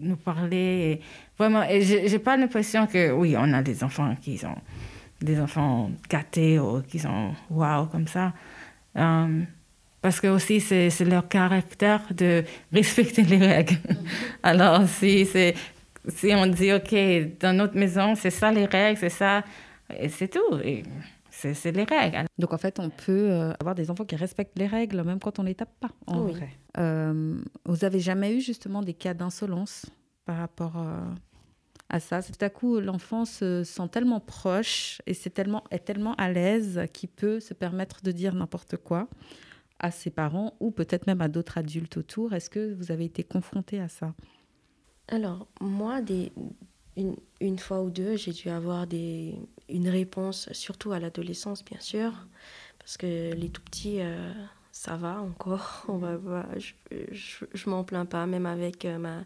nous parler. Et vraiment, et je n'ai pas l'impression que, oui, on a des enfants qui sont des enfants gâtés ou qui sont wow comme ça. Euh, parce que aussi, c'est leur caractère de respecter les règles. Alors, si, si on dit, OK, dans notre maison, c'est ça les règles, c'est ça, c'est tout. C'est les règles. Donc, en fait, on peut euh, avoir des enfants qui respectent les règles, même quand on ne les tape pas, en vrai. Euh, vous avez jamais eu justement des cas d'insolence par rapport euh, à ça? Tout à coup, l'enfant se sent tellement proche et c'est tellement, est tellement à l'aise qu'il peut se permettre de dire n'importe quoi à ses parents ou peut-être même à d'autres adultes autour. Est-ce que vous avez été confronté à ça? Alors, moi, des, une, fois ou deux, j'ai dû avoir des, une réponse, surtout à l'adolescence, bien sûr, parce que les tout petits, euh, ça va encore. On va, je je, m'en plains pas, même avec euh, ma,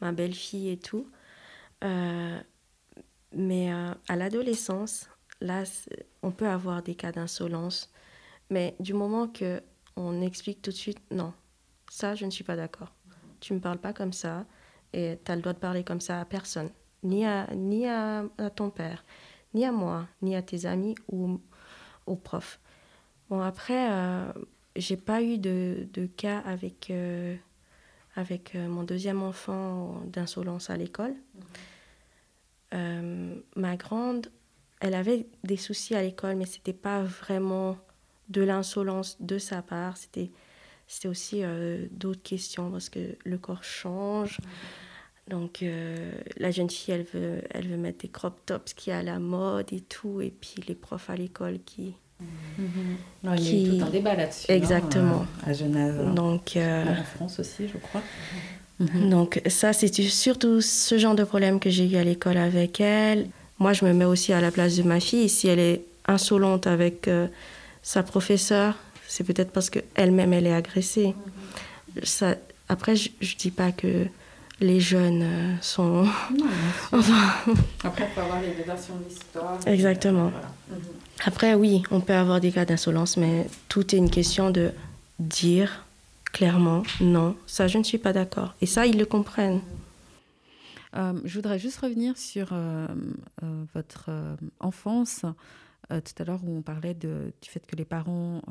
ma belle-fille et tout. Euh, mais à l'adolescence, là, on peut avoir des cas d'insolence. Mais du moment que on explique tout de suite non, ça, je ne suis pas d'accord. Tu ne me parles pas comme ça et tu as le droit de parler comme ça à personne, ni à, ni à, ton père, ni à moi, ni à tes amis ou au prof. Bon, après, euh, j'ai pas eu de, de cas avec, euh, avec euh, mon deuxième enfant d'insolence à l'école. Euh, ma grande, elle avait des soucis à l'école, mais c'était pas vraiment de l'insolence de sa part. C'était, c'était aussi d'autres questions parce que le corps change. Donc euh, la jeune fille, elle veut, elle veut mettre des crop tops qui est à la mode et tout. Et puis les profs à l'école qui... Mm-hmm. Il y a tout un débat là-dessus. Exactement. à Genève. Donc, euh, en France aussi, je crois. Mhm. Donc ça, c'est surtout ce genre de problème que j'ai eu à l'école avec elle. Moi, je me mets aussi à la place de ma fille. Si elle est insolente avec euh, sa professeure, c'est peut-être parce qu'elle-même, elle est agressée. Ça, après, je ne dis pas que les jeunes euh, sont... Non, enfin... Après, il faut avoir les versions de l'histoire. Exactement. Mhm. Après, oui, on peut avoir des cas d'insolence, mais tout est une question de dire clairement, non, ça, je ne suis pas d'accord. Et ça, ils le comprennent. Euh, je voudrais juste revenir sur euh, euh, votre enfance. tout à l'heure, où on parlait de, du fait que les parents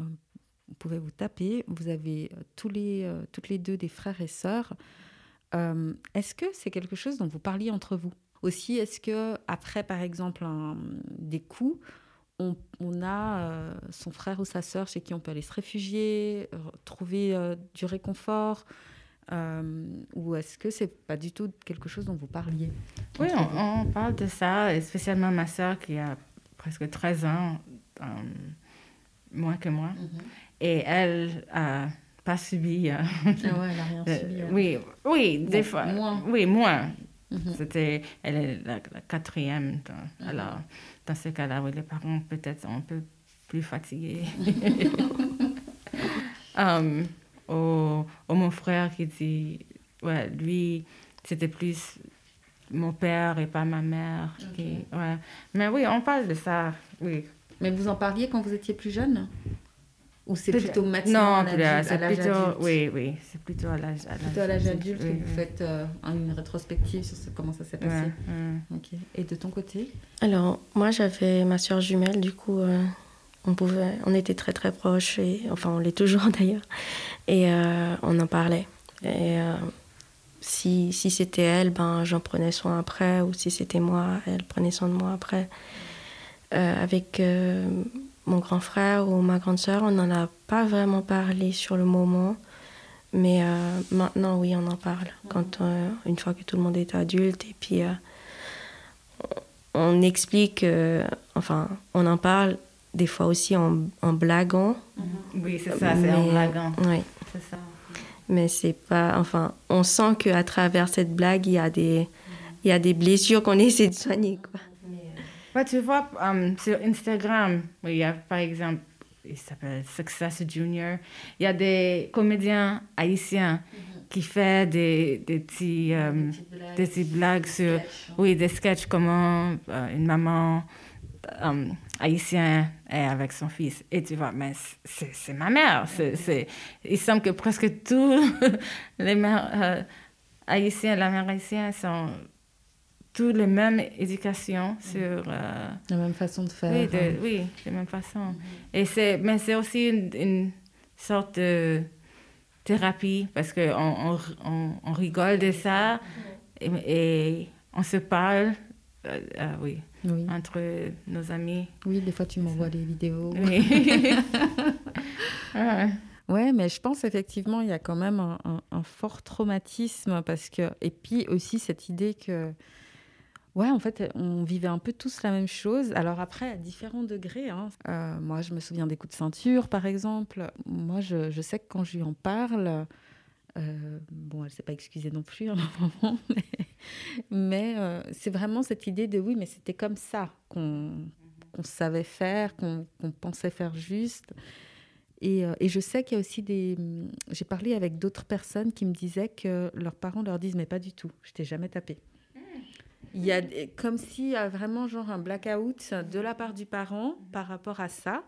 pouvaient vous taper. Vous avez tous les, toutes les deux des frères et sœurs. Est-ce que c'est quelque chose dont vous parliez entre vous? Aussi, est-ce que après, par exemple, des coups, on, a euh, son frère ou sa sœur chez qui on peut aller se réfugier, trouver euh, du réconfort euh, Ou est-ce que c'est pas du tout quelque chose dont vous parliez? Oui, on, parle de ça, et spécialement ma sœur qui a presque 13 ans, moins que moi. Mhm. Et elle a pas subi. ah ouais, elle n'a rien subi. Oui, oui, des fois. Moins. Oui, moins. Mhm. C'était, elle est la, quatrième. Mhm. Alors, dans ce cas-là, oui, les parents peut-être sont un peu plus fatigués. um, ou, mon frère qui dit, ouais, lui, c'était plus mon père et pas ma mère. Qui, ouais. Mais oui, on parle de ça, oui. Mais vous en parliez quand vous étiez plus jeune? Ou c'est plutôt maintenant Non, c'est plutôt, oui, oui, c'est plutôt à l'âge adulte. Plutôt à l'âge adulte que vous faites euh, une rétrospective sur comment ça s'est passé. Et de ton côté? Alors, moi, j'avais ma soeur jumelle, du coup, euh, on, pouvait, on était très très proches, et, enfin, on l'est toujours d'ailleurs, et euh, on en parlait. Et si, si c'était elle, ben, j'en prenais soin après, ou si c'était moi, elle prenait soin de moi après. avec mon grand frère ou ma grande sœur, on n'en a pas vraiment parlé sur le moment. Mais euh, maintenant, oui, on en parle. Quand, euh, une fois que tout le monde est adulte, et puis euh, on explique, enfin, on en parle des fois aussi en, en blaguant. Oui, c'est ça, c'est en blaguant. Oui. C'est ça. Mais c'est pas. Enfin, on sent qu'à travers cette blague, il y a des, il y a des blessures qu'on essaie de soigner, quoi tu vois, um, sur Instagram, il y a par exemple, il s'appelle Success Junior, il y a des comédiens haïtiens mm-hmm. qui font des, des, petits, um, des, petites blagues sur, oui, des sketchs comment euh, une maman um, haïtienne est avec son fils. Et tu vois, mais c'est ma mère. c'est il semble que presque tous les mères euh, haïtiennes, la mère haïtienne sont tous les mêmes éducations sur... Euh, la même façon de faire. Oui, de, oui, la même façon. Mm-hmm. Et c'est, mais c'est aussi une, sorte de thérapie parce qu'on on, on, on, rigole de ça et, on se parle, euh, euh, oui, entre nos amis. Oui, des fois tu m'envoies des vidéos. Oui. ouais. Ouais, mais je pense effectivement il y a quand même un, un, fort traumatisme parce que et puis aussi cette idée que Ouais, en fait, on vivait un peu tous la même chose. Alors après, à différents degrés. Hein. Euh, moi, je me souviens des coups de ceinture, par exemple. Moi, je, sais que quand je lui en parle, euh, bon, elle s'est pas excusée non plus moment, mais, euh, c'est vraiment cette idée de oui, mais c'était comme ça qu'on savait faire, qu'on pensait faire juste. Et, et je sais qu'il y a aussi des. J'ai parlé avec d'autres personnes qui me disaient que leurs parents leur disent mais pas du tout, je t'ai jamais tapé. Il y a comme s'il y a vraiment genre un blackout de la part du parent par rapport à ça.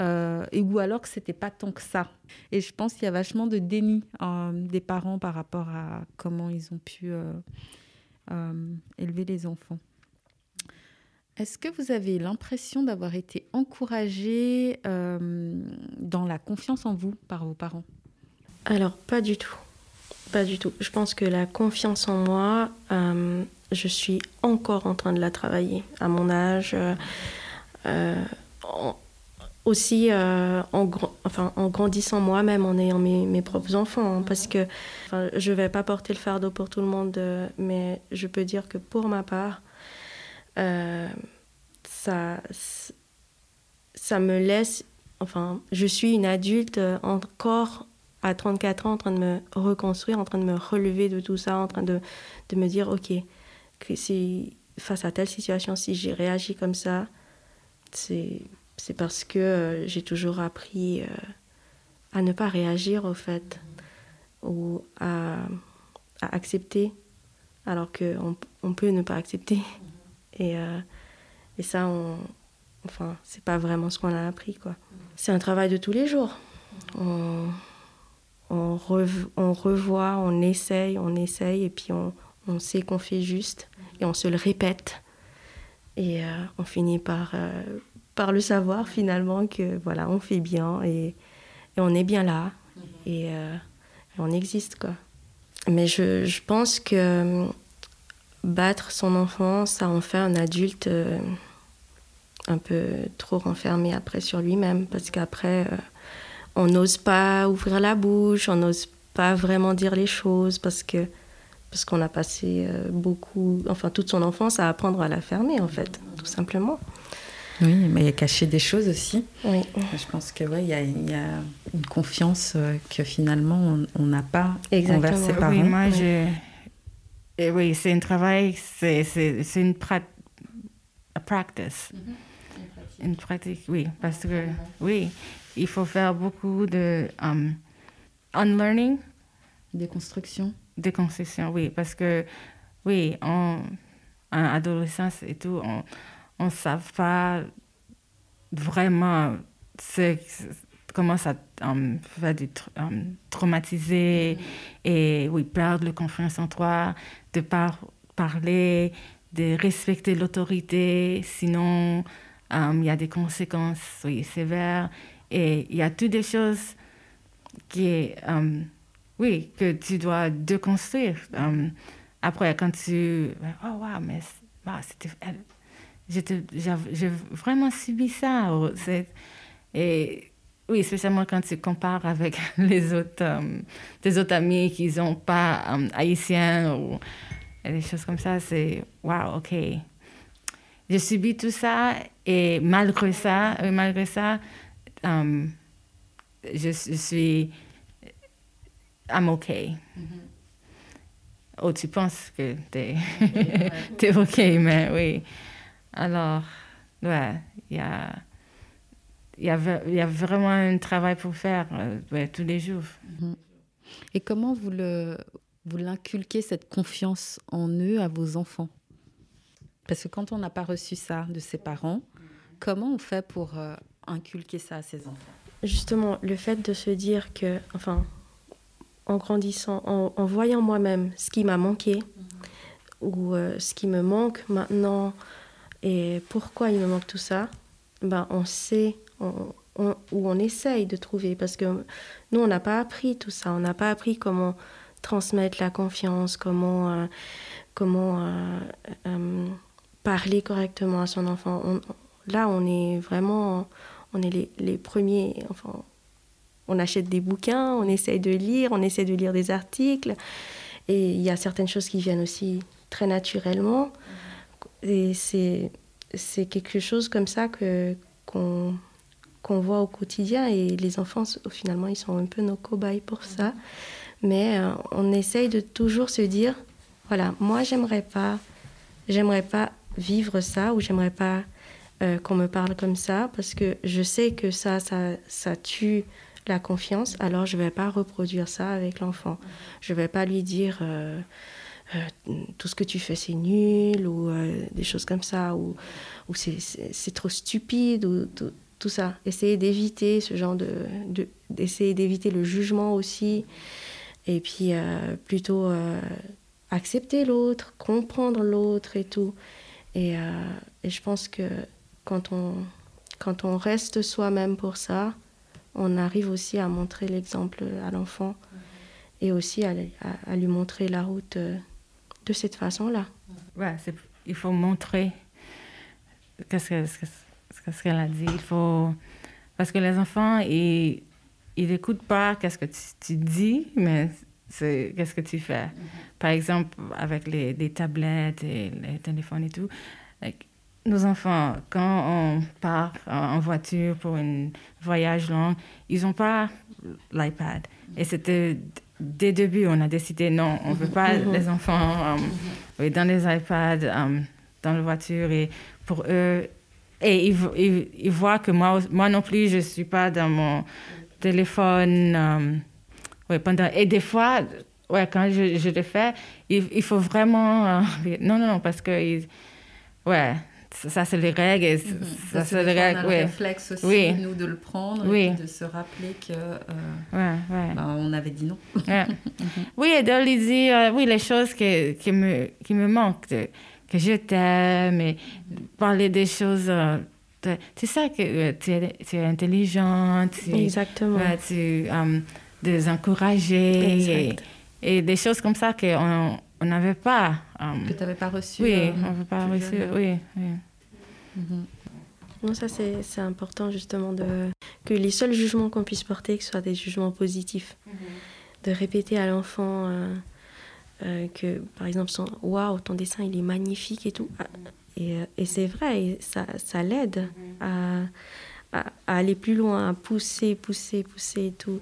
Euh, et ou alors que c'était pas tant que ça. Et je pense qu'il y a vachement de déni euh, des parents par rapport à comment ils ont pu euh, élever les enfants. Est-ce que vous avez l'impression d'avoir été encouragé dans la confiance en vous par vos parents? Alors, pas du tout. Pas du tout. Je pense que la confiance en moi, je suis encore en train de la travailler à mon âge. Euh, euh, aussi euh, en, grandissant moi-même, en ayant mes, propres enfants. Hein, parce que je ne vais pas porter le fardeau pour tout le monde, mais je peux dire que pour ma part, ça, me laisse... Enfin, je suis une adulte encore à 34 ans en train de me reconstruire, en train de me relever de tout ça, en train de me dire, ok, que si face à telle situation, si j'ai réagi comme ça, c'est parce que euh, j'ai toujours appris euh, à ne pas réagir au fait, ou à, accepter, alors qu'on on peut ne pas accepter. Et, euh, et ça, on, enfin, c'est pas vraiment ce qu'on a appris. C'est un travail de tous les jours. On, on, on revoit, on essaye, on essaye, et puis on, on sait qu'on fait juste, et on se le répète. Et euh, on finit par, euh, par le savoir finalement que voilà, on fait bien et, et on est bien là et, euh, et, on existe quoi. Mais je, je pense que battre son enfant, ça en fait un adulte un peu trop renfermé après sur lui-même parce qu'après on n'ose pas ouvrir la bouche, on n'ose pas vraiment dire les choses parce que parce qu'on a passé beaucoup, enfin toute son enfance à apprendre à la fermer en fait, tout simplement. Oui, mais il y a caché des choses aussi. Oui. Je pense que ouais, il y, a, il y a une confiance que finalement on n'a pas Exactement. envers ses parents. Oui, moi oui. je, et oui, c'est un travail, c'est c'est une pra practice. Mm -hmm. Une pratique, oui, parce que oui, il faut faire beaucoup de um, unlearning. Déconstruction. Déconstruction, oui, parce que, oui, en, en adolescence et tout, on ne sait pas vraiment ce, comment ça um, fait du um, traumatiser mm. et, oui, perdre la confiance en toi, de pas parler, de respecter l'autorité, sinon il y a des conséquences oui, sévères. Et il y a toutes des choses qui, um, oui, que tu dois déconstruire. Um, après, quand tu... Oh, wow, mais wow, c'était... J'ai vraiment subi ça. Et oui, spécialement quand tu compares avec les autres, um, tes autres amis qui sont pas um, haïtiens ou des choses comme ça, c'est wow, ok. J'ai subi tout ça et malgré ça, malgré ça, je, suis. I'm okay. Mm -hmm. Oh, tu penses que t'es es OK, mais oui. Alors, ouais, il y a, y, a, y a vraiment un travail pour faire euh, ouais, tous les jours. Et comment vous le vous l'inculquez cette confiance en eux à vos enfants? Parce que quand on n'a pas reçu ça de ses parents, comment on fait pour euh, inculquer ça à ses enfants? Justement, le fait de se dire que, enfin, en grandissant, en, en voyant moi-même ce qui m'a manqué, mm -hmm. ou euh, ce qui me manque maintenant, et pourquoi il me manque tout ça, ben, on sait, on, on, ou on essaye de trouver, parce que nous, on n'a pas appris tout ça, on n'a pas appris comment transmettre la confiance, comment, euh, comment euh, euh, parler correctement à son enfant. On, là, on est vraiment, on est les, les, premiers, enfin, on achète des bouquins, on essaye de lire, on essaie de lire des articles, et il y a certaines choses qui viennent aussi très naturellement, et c'est c'est quelque chose comme ça que qu'on qu'on voit au quotidien, et les enfants, finalement, ils sont un peu nos cobayes pour ça, mais euh, on essaye de toujours se dire, voilà, moi, j'aimerais pas, j'aimerais pas vivre ça, ou j'aimerais pas euh, qu'on me parle comme ça parce que je sais que ça, ça, ça tue la confiance, alors je ne vais pas reproduire ça avec l'enfant. Je ne vais pas lui dire euh, euh, tout ce que tu fais c'est nul ou euh, des choses comme ça ou, ou c'est trop stupide ou tout, tout ça. Essayer d'éviter ce genre de... d'éviter le jugement aussi et puis plutôt accepter l'autre, comprendre l'autre et tout. Et, et je pense que quand on, quand on reste soi-même pour ça, on arrive aussi à montrer l'exemple à l'enfant et aussi à, à, à, lui montrer la route euh, de cette façon-là. Ouais, il faut montrer qu'est-ce qu'elle qu qu a dit. Il faut... Parce que les enfants, ils n'écoutent pas qu'est-ce que tu, tu, dis, mais qu'est-ce que tu fais. Mm -hmm. Par exemple, avec les, les, tablettes et les téléphones et tout, nos enfants, quand on part en voiture pour un voyage long, ils n'ont pas l'iPad. Et c'était dès le début, on a décidé non, on ne veut pas les enfants euh, dans les iPads, euh, dans la voiture. Et pour eux, et ils, ils, voient que moi, moi non plus, je ne suis pas dans mon téléphone. Euh, pendant, et des fois, ouais, quand je, je le fais, il, il faut vraiment. non, non, non, parce que. ouais ça, c'est les règles. Et mhm. Ça, c'est les règles. On a le réflexe aussi, oui. nous, de le prendre et de se rappeler que euh, ouais, ben, on avait dit non. Oui, et de lui dire euh, oui, les choses qui, qui, me, qui me manquent, que je t'aime, et parler des choses. Euh, c'est ça que tu es, tu es intelligente. Exactement. tu de les encourager. Et, et, des choses comme ça qu'on on n'avait pas. que tu n'avais pas reçu. Oui, on n'avait pas reçu. Oui, oui. Non, ça c'est important justement de que les seuls jugements qu'on puisse porter que ce soient des jugements positifs. Mhm. De répéter à l'enfant euh, euh, que par exemple son waouh ton dessin il est magnifique et tout ah, et, euh, et c'est vrai et ça, ça l'aide mhm. à, à, aller plus loin à pousser pousser pousser et tout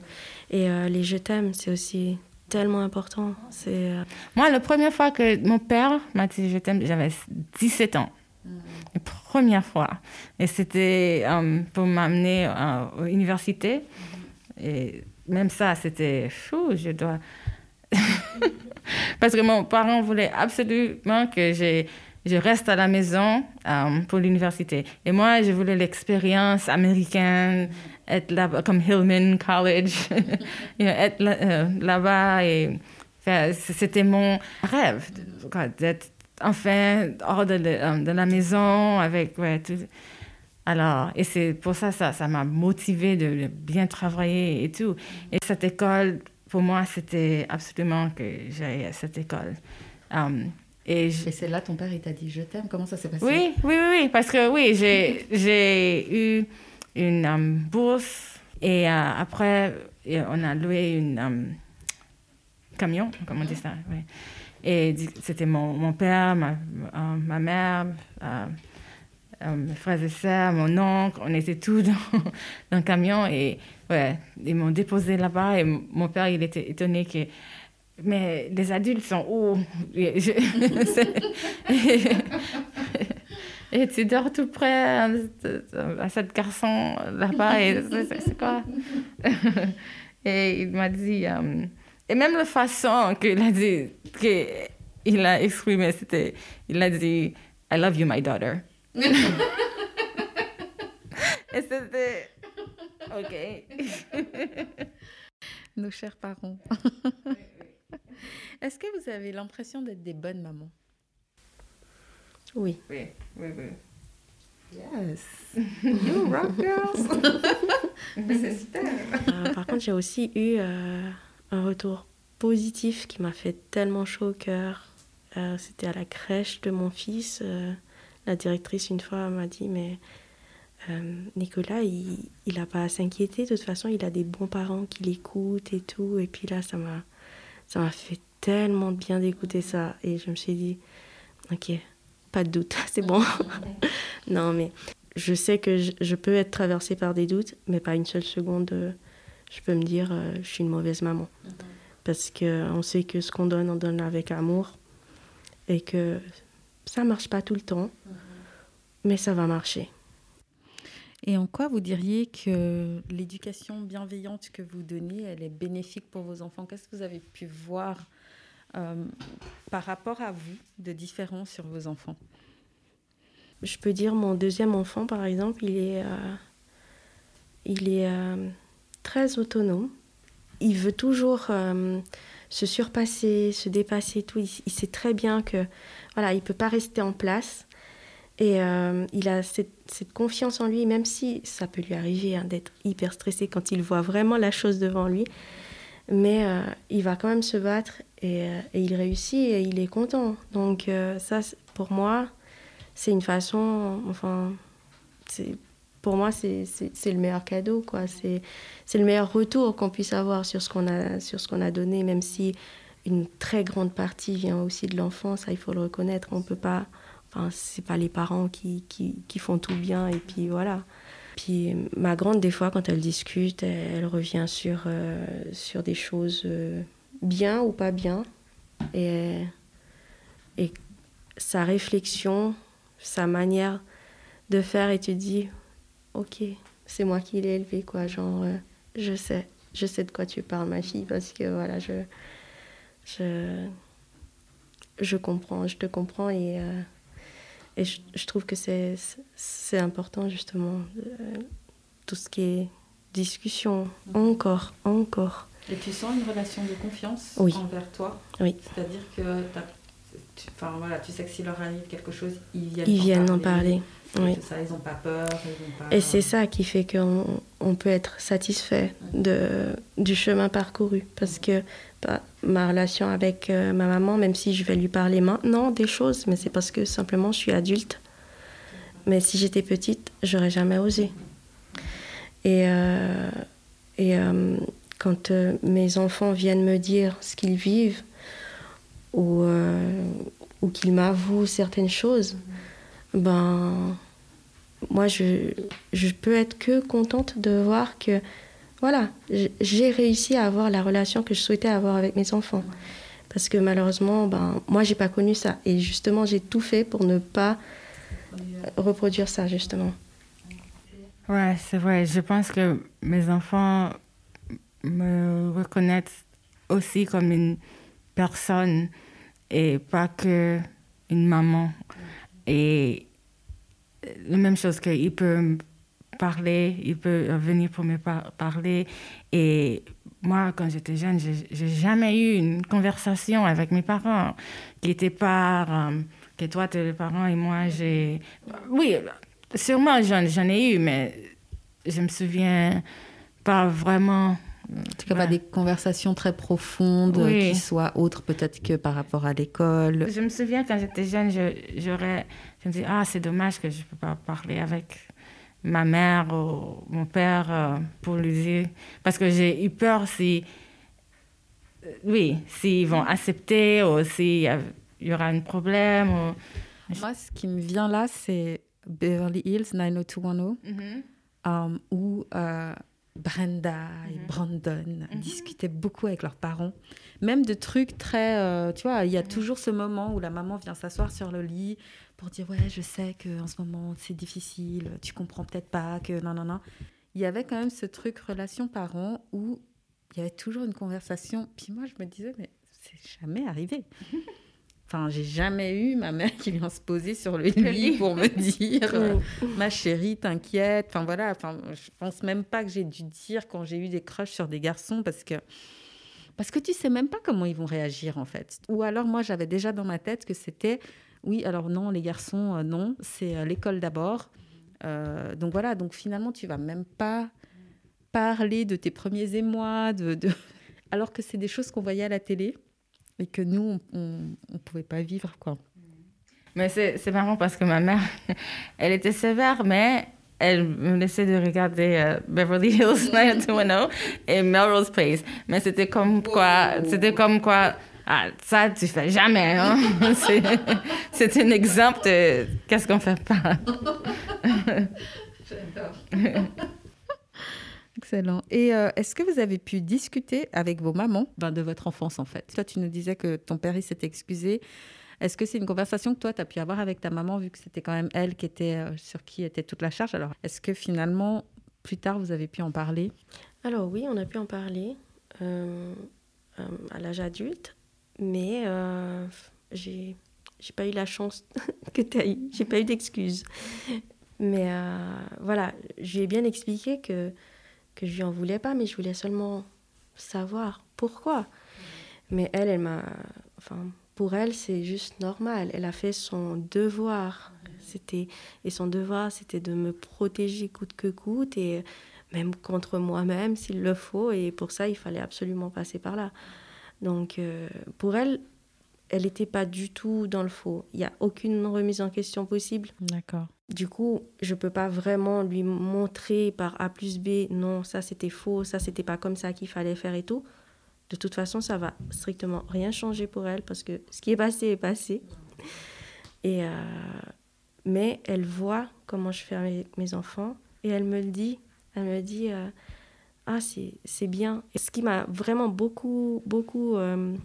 et les je t'aime c'est aussi tellement important c'est moi la première fois que mon père m'a dit je t'aime j'avais 17 ans la première fois. Et c'était euh, pour m'amener à l'université. Et même ça, c'était fou. Je dois. Parce que mon parent voulait absolument que je, je reste à la maison euh, pour l'université. Et moi, je voulais l'expérience américaine, être là comme Hillman College, être euh, là-bas. et c'était mon rêve d'être enfin hors de, euh, de, la maison avec ouais, tout. Alors, et c'est pour ça, ça, ça m'a motivé de bien travailler et tout. Et cette école, pour moi, c'était absolument que j'aille à cette école. Um, et, c'est là ton père, il t'a dit je t'aime. Comment ça s'est passé? Oui, oui, oui, parce que oui, j'ai eu une um, bourse et euh, après, on a loué un um, camion, comment on dit ça oui. Et c'était mon, mon, père, ma, euh, ma mère, euh, euh, mes frères et sœurs, mon oncle, on était tous dans, dans le camion et ouais, ils m'ont déposé là-bas et mon père, il était étonné que mais les adultes sont où? et, tu dors tout près à cette garçon là-bas et c'est quoi? Et il m'a dit et même la façon qu'il a dit, qu'il a exprimé, c'était, il a dit, I love you, my daughter. Et c'était, OK. Nos chers parents. Est-ce que vous avez l'impression d'être des bonnes mamans? Oui. Oui, oui, oui. Yes. You rock, girls. C'est super. Euh, par contre, j'ai aussi eu euh, un retour positif qui m'a fait tellement chaud au cœur. Euh, c'était à la crèche de mon fils. La directrice, une fois, m'a dit Mais Nicolas, il n'a pas à s'inquiéter. De toute façon, il a des bons parents qui l'écoutent et tout. Et puis là, ça m'a, ça m'a fait tellement bien d'écouter ça. Et je me suis dit Ok, pas de doute, c'est bon. non, mais je sais que je, je, peux être traversée par des doutes, mais pas une seule seconde je peux me dire, euh, je suis une mauvaise maman. Parce qu'on sait que ce qu'on donne, on donne avec amour. Et que ça marche pas tout le temps, mhm. mais ça va marcher. Et en quoi vous diriez que l'éducation bienveillante que vous donnez, elle est bénéfique pour vos enfants? Qu'est-ce que vous avez pu voir euh, par rapport à vous de différent sur vos enfants Je peux dire mon deuxième enfant, par exemple, il est, euh, il est très autonome. Il veut toujours euh, se surpasser, se dépasser, tout. Il, sait très bien que voilà, il peut pas rester en place. Et euh, il a cette, confiance en lui, même si ça peut lui arriver hein, d'être hyper stressé quand il voit vraiment la chose devant lui. Mais euh, il va quand même se battre et, et, il réussit et il est content. Donc ça, pour moi, c'est une façon, enfin, pour moi, c'est le meilleur cadeau, quoi. C'est le meilleur retour qu'on puisse avoir sur ce qu'on a, sur a donné, même si une très grande partie vient aussi de l'enfant, ça il faut le reconnaître. On peut pas, enfin, c'est pas les parents qui, qui, font tout bien et puis voilà. Puis ma grande, des fois, quand elle discute, elle, revient sur, euh, sur des choses euh, bien ou pas bien. Et, et sa réflexion, sa manière de faire, et tu dis, ok, c'est moi qui l'ai élevé, quoi. Genre, euh, je sais, je sais de quoi tu parles, ma fille, parce que voilà, je, je, je comprends, je te comprends et, et je, je, trouve que c'est, c'est important, justement, euh, tout ce qui est discussion, encore, encore. Et tu sens une relation de confiance oui. envers toi Oui. C'est-à-dire que tu, voilà, tu sais que s'il leur arrive quelque chose, ils viennent, ils viennent en parler. Oui. Ça, ils n'ont pas peur. Ils pas... Et c'est ça qui fait qu'on on peut être satisfait de, du chemin parcouru. Parce que bah, ma relation avec euh, ma maman, même si je vais lui parler maintenant des choses, mais c'est parce que simplement je suis adulte. Mais si j'étais petite, j'aurais jamais osé. Et, euh, et euh, quand mes enfants viennent me dire ce qu'ils vivent, ou, ou qu'ils m'avouent certaines choses, ben moi je, je peux être que contente de voir que voilà, j'ai réussi à avoir la relation que je souhaitais avoir avec mes enfants. Parce que malheureusement, ben, moi, j'ai pas connu ça. Et justement, j'ai tout fait pour ne pas reproduire ça, justement. Ouais, c'est vrai. Je pense que mes enfants me reconnaissent aussi comme une personne et pas que une maman. Et la même chose qu'il peut parler, il peut venir pour me par parler. Et moi, quand j'étais jeune, j'ai jamais eu une conversation avec mes parents qui était pas euh, que toi, tu es le parent et moi, j'ai. Oui, sûrement, j'en ai eu, mais je me souviens pas vraiment en tout cas, pas des conversations très profondes oui. qui soient autres peut-être que par rapport à l'école. Je me souviens quand j'étais jeune, j'aurais, je, me dis ah c'est dommage que je ne peux pas parler avec ma mère ou mon père euh, pour lui dire parce que j'ai eu peur si euh, oui s'ils vont accepter ou s'il y, aura un problème. Ou... Moi, ce qui me vient là, c'est Beverly Hills 90210 mm -hmm. um, où euh, Brenda et mhm. Brandon mhm. discutaient beaucoup avec leurs parents, même de trucs très, euh, tu vois, il y a mhm. toujours ce moment où la maman vient s'asseoir sur le lit pour dire ouais, je sais que en ce moment c'est difficile, tu comprends peut-être pas que non non non. Il y avait quand même ce truc relation parents où il y avait toujours une conversation. Puis moi je me disais mais c'est jamais arrivé. Enfin, j'ai jamais eu ma mère qui vient se poser sur le lit pour me dire euh, ma chérie, t'inquiète. Enfin voilà, enfin, je pense même pas que j'ai dû dire quand j'ai eu des crushs sur des garçons parce que parce que tu sais même pas comment ils vont réagir en fait. Ou alors moi j'avais déjà dans ma tête que c'était oui, alors non, les garçons euh, non, c'est euh, l'école d'abord. Euh, donc voilà, donc finalement tu vas même pas parler de tes premiers émois, de, de... alors que c'est des choses qu'on voyait à la télé et que nous, on ne pouvait pas vivre. quoi. Mais c'est marrant parce que ma mère, elle était sévère, mais elle me laissait de regarder Beverly Hills 90210 et Melrose Place. Mais c'était comme quoi, c'était comme quoi, ah, ça, tu fais jamais. Hein? c'est un exemple de qu'est-ce qu'on fait pas. J'adore. Excellent. Et euh, est-ce que vous avez pu discuter avec vos mamans? Ben, de votre enfance, en fait Toi, tu nous disais que ton père, il s'était excusé. Est-ce que c'est une conversation que toi, tu as pu avoir avec ta maman, vu que c'était quand même elle qui était, euh, sur qui était toute la charge? Alors, est-ce que finalement, plus tard, vous avez pu en parler? Alors oui, on a pu en parler euh, à l'âge adulte, mais j'ai j'ai pas eu la chance que tu as eu. J'ai pas eu d'excuses. Mais voilà, j'ai bien expliqué que que je lui en voulais pas, mais je voulais seulement savoir pourquoi. Mais elle, elle m'a. Enfin, pour elle, c'est juste normal. Elle a fait son devoir. C'était et son devoir, c'était de me protéger coûte que coûte et même contre moi-même s'il le faut. Et pour ça, il fallait absolument passer par là. Donc, euh, pour elle, elle n'était pas du tout dans le faux. Il n'y a aucune remise en question possible. D'accord. Du coup, je ne peux pas vraiment lui montrer par A plus B, non, ça c'était faux, ça c'était pas comme ça qu'il fallait faire et tout. De toute façon, ça va strictement rien changer pour elle parce que ce qui est passé est passé. Et, mais elle voit comment je fais avec mes enfants et elle me le dit. Elle me dit ah c'est bien. Et ce qui m'a vraiment beaucoup beaucoup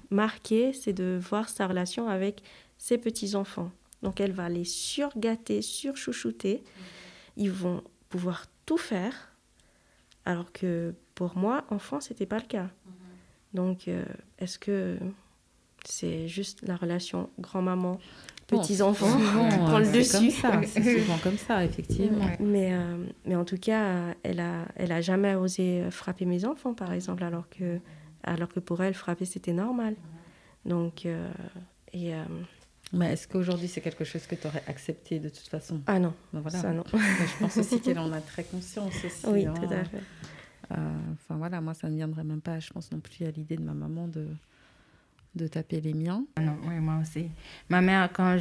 marqué, c'est de voir sa relation avec ses petits enfants. Donc elle va les surgâter, surchouchouter. Ils vont pouvoir tout faire, alors que pour moi, enfant, c'était pas le cas. Donc, euh, est-ce que c'est juste la relation grand-maman, petits-enfants prend le dessus C'est souvent comme ça, effectivement. Mais, euh, mais en tout cas, elle a, elle a jamais osé frapper mes enfants, par exemple, alors que, alors que pour elle, frapper, c'était normal. Donc, euh, et, mais est-ce qu'aujourd'hui, c'est quelque chose que tu aurais accepté de toute façon? Ah non, ben voilà. ça non. je pense aussi qu'elle en a très conscience aussi. Oui, hein. tout à fait. Euh, enfin voilà, moi, ça ne viendrait même pas, je pense non plus à l'idée de ma maman de, de taper les miens. Ah non, oui, moi aussi. Ma mère, quand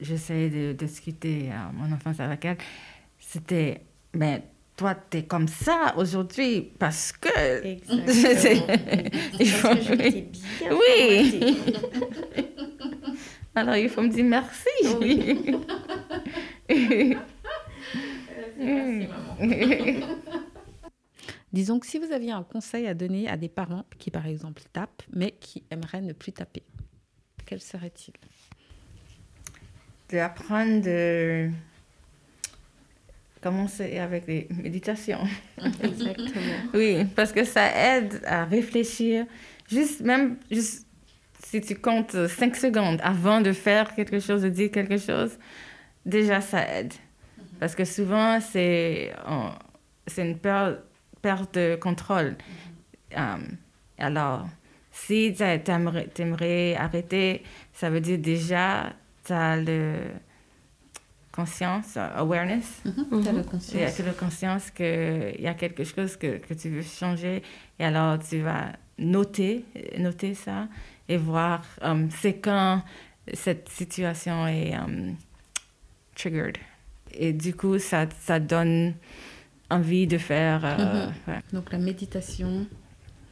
j'essayais de, discuter à mon enfance avec elle, c'était, mais toi, tu es comme ça aujourd'hui parce que... Exactement. parce que je t'ai bien Oui. Alors, il faut me dire merci. Oui. merci, maman. Disons que si vous aviez un conseil à donner à des parents qui, par exemple, tapent, mais qui aimeraient ne plus taper, quel serait-il? D'apprendre de commencer avec les méditations. Exactement. oui, parce que ça aide à réfléchir. Juste, même, juste si tu comptes 5 secondes avant de faire quelque chose, de dire quelque chose, déjà ça aide. Parce que souvent, c'est c'est une perte, perte de contrôle. Um, alors, si tu aimerais, arrêter, ça veut dire déjà, tu as le conscience, awareness. Mm-hmm. Tu as la conscience. Tu as la conscience qu'il y a quelque chose que, que tu veux changer. Et alors, tu vas noter, noter ça et voir um, c'est quand cette situation est um, triggered. Et du coup, ça, ça donne envie de faire. Euh, ouais. Donc la méditation.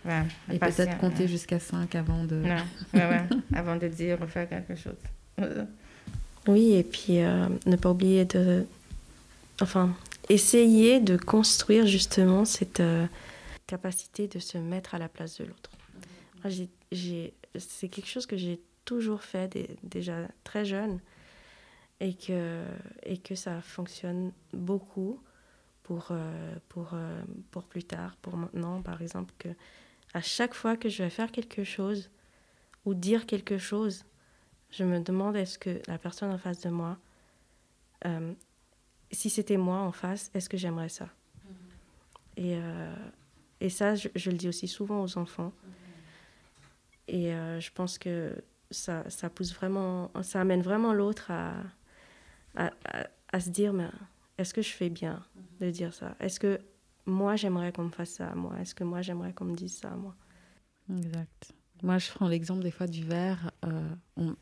Ouais, et peut-être compter jusqu'à 5 avant de. Ouais, ouais, avant de dire faire quelque chose. oui, et puis euh, ne pas oublier de. Enfin, essayer de construire justement cette euh, capacité de se mettre à la place de l'autre. j'ai c'est quelque chose que j'ai toujours fait déjà très jeune et que, et que ça fonctionne beaucoup pour, euh, pour, euh, pour plus tard, pour maintenant, par exemple, que à chaque fois que je vais faire quelque chose ou dire quelque chose, je me demande est-ce que la personne en face de moi, euh, si c'était moi en face, est-ce que j'aimerais ça? Mm-hmm. et, et ça, je, je, le dis aussi souvent aux enfants. Et euh, je pense que ça, ça pousse vraiment, ça amène vraiment l'autre à, à, à, se dire, mais est-ce que je fais bien de dire ça? Est-ce que moi, j'aimerais qu'on me fasse ça à moi? Est-ce que moi, j'aimerais qu'on me dise ça à moi? Exact. Moi, je prends l'exemple des fois du verre. Euh,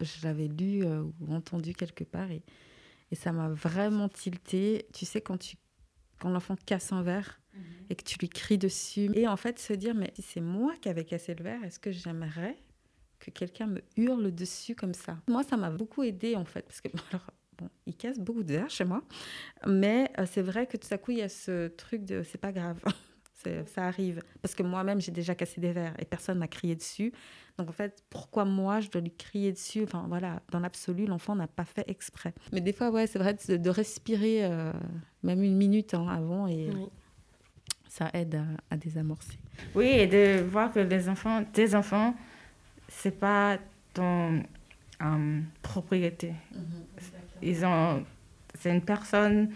je l'avais lu euh, ou entendu quelque part et, et ça m'a vraiment tilté. Tu sais, quand, tu, quand l'enfant casse un verre, Mhm. et que tu lui cries dessus. Et en fait, se dire, mais si c'est moi qui avais cassé le verre, est-ce que j'aimerais que quelqu'un me hurle dessus comme ça? Moi, ça m'a beaucoup aidé en fait, parce que alors, bon, il casse beaucoup de verres chez moi, mais euh, c'est vrai que tout à coup, il y a ce truc de c'est pas grave. ça arrive. Parce que moi-même, j'ai déjà cassé des verres et personne m'a crié dessus. Donc en fait, pourquoi moi, je dois lui crier dessus? Enfin voilà, dans l'absolu, l'enfant n'a pas fait exprès. Mais des fois, ouais, c'est vrai de, respirer euh, même une minute hein, avant et ça aide à, désamorcer. Oui, et de voir que les enfants, tes enfants, c'est pas ton euh, propriété. Mm-hmm. Ils ont, c'est une personne,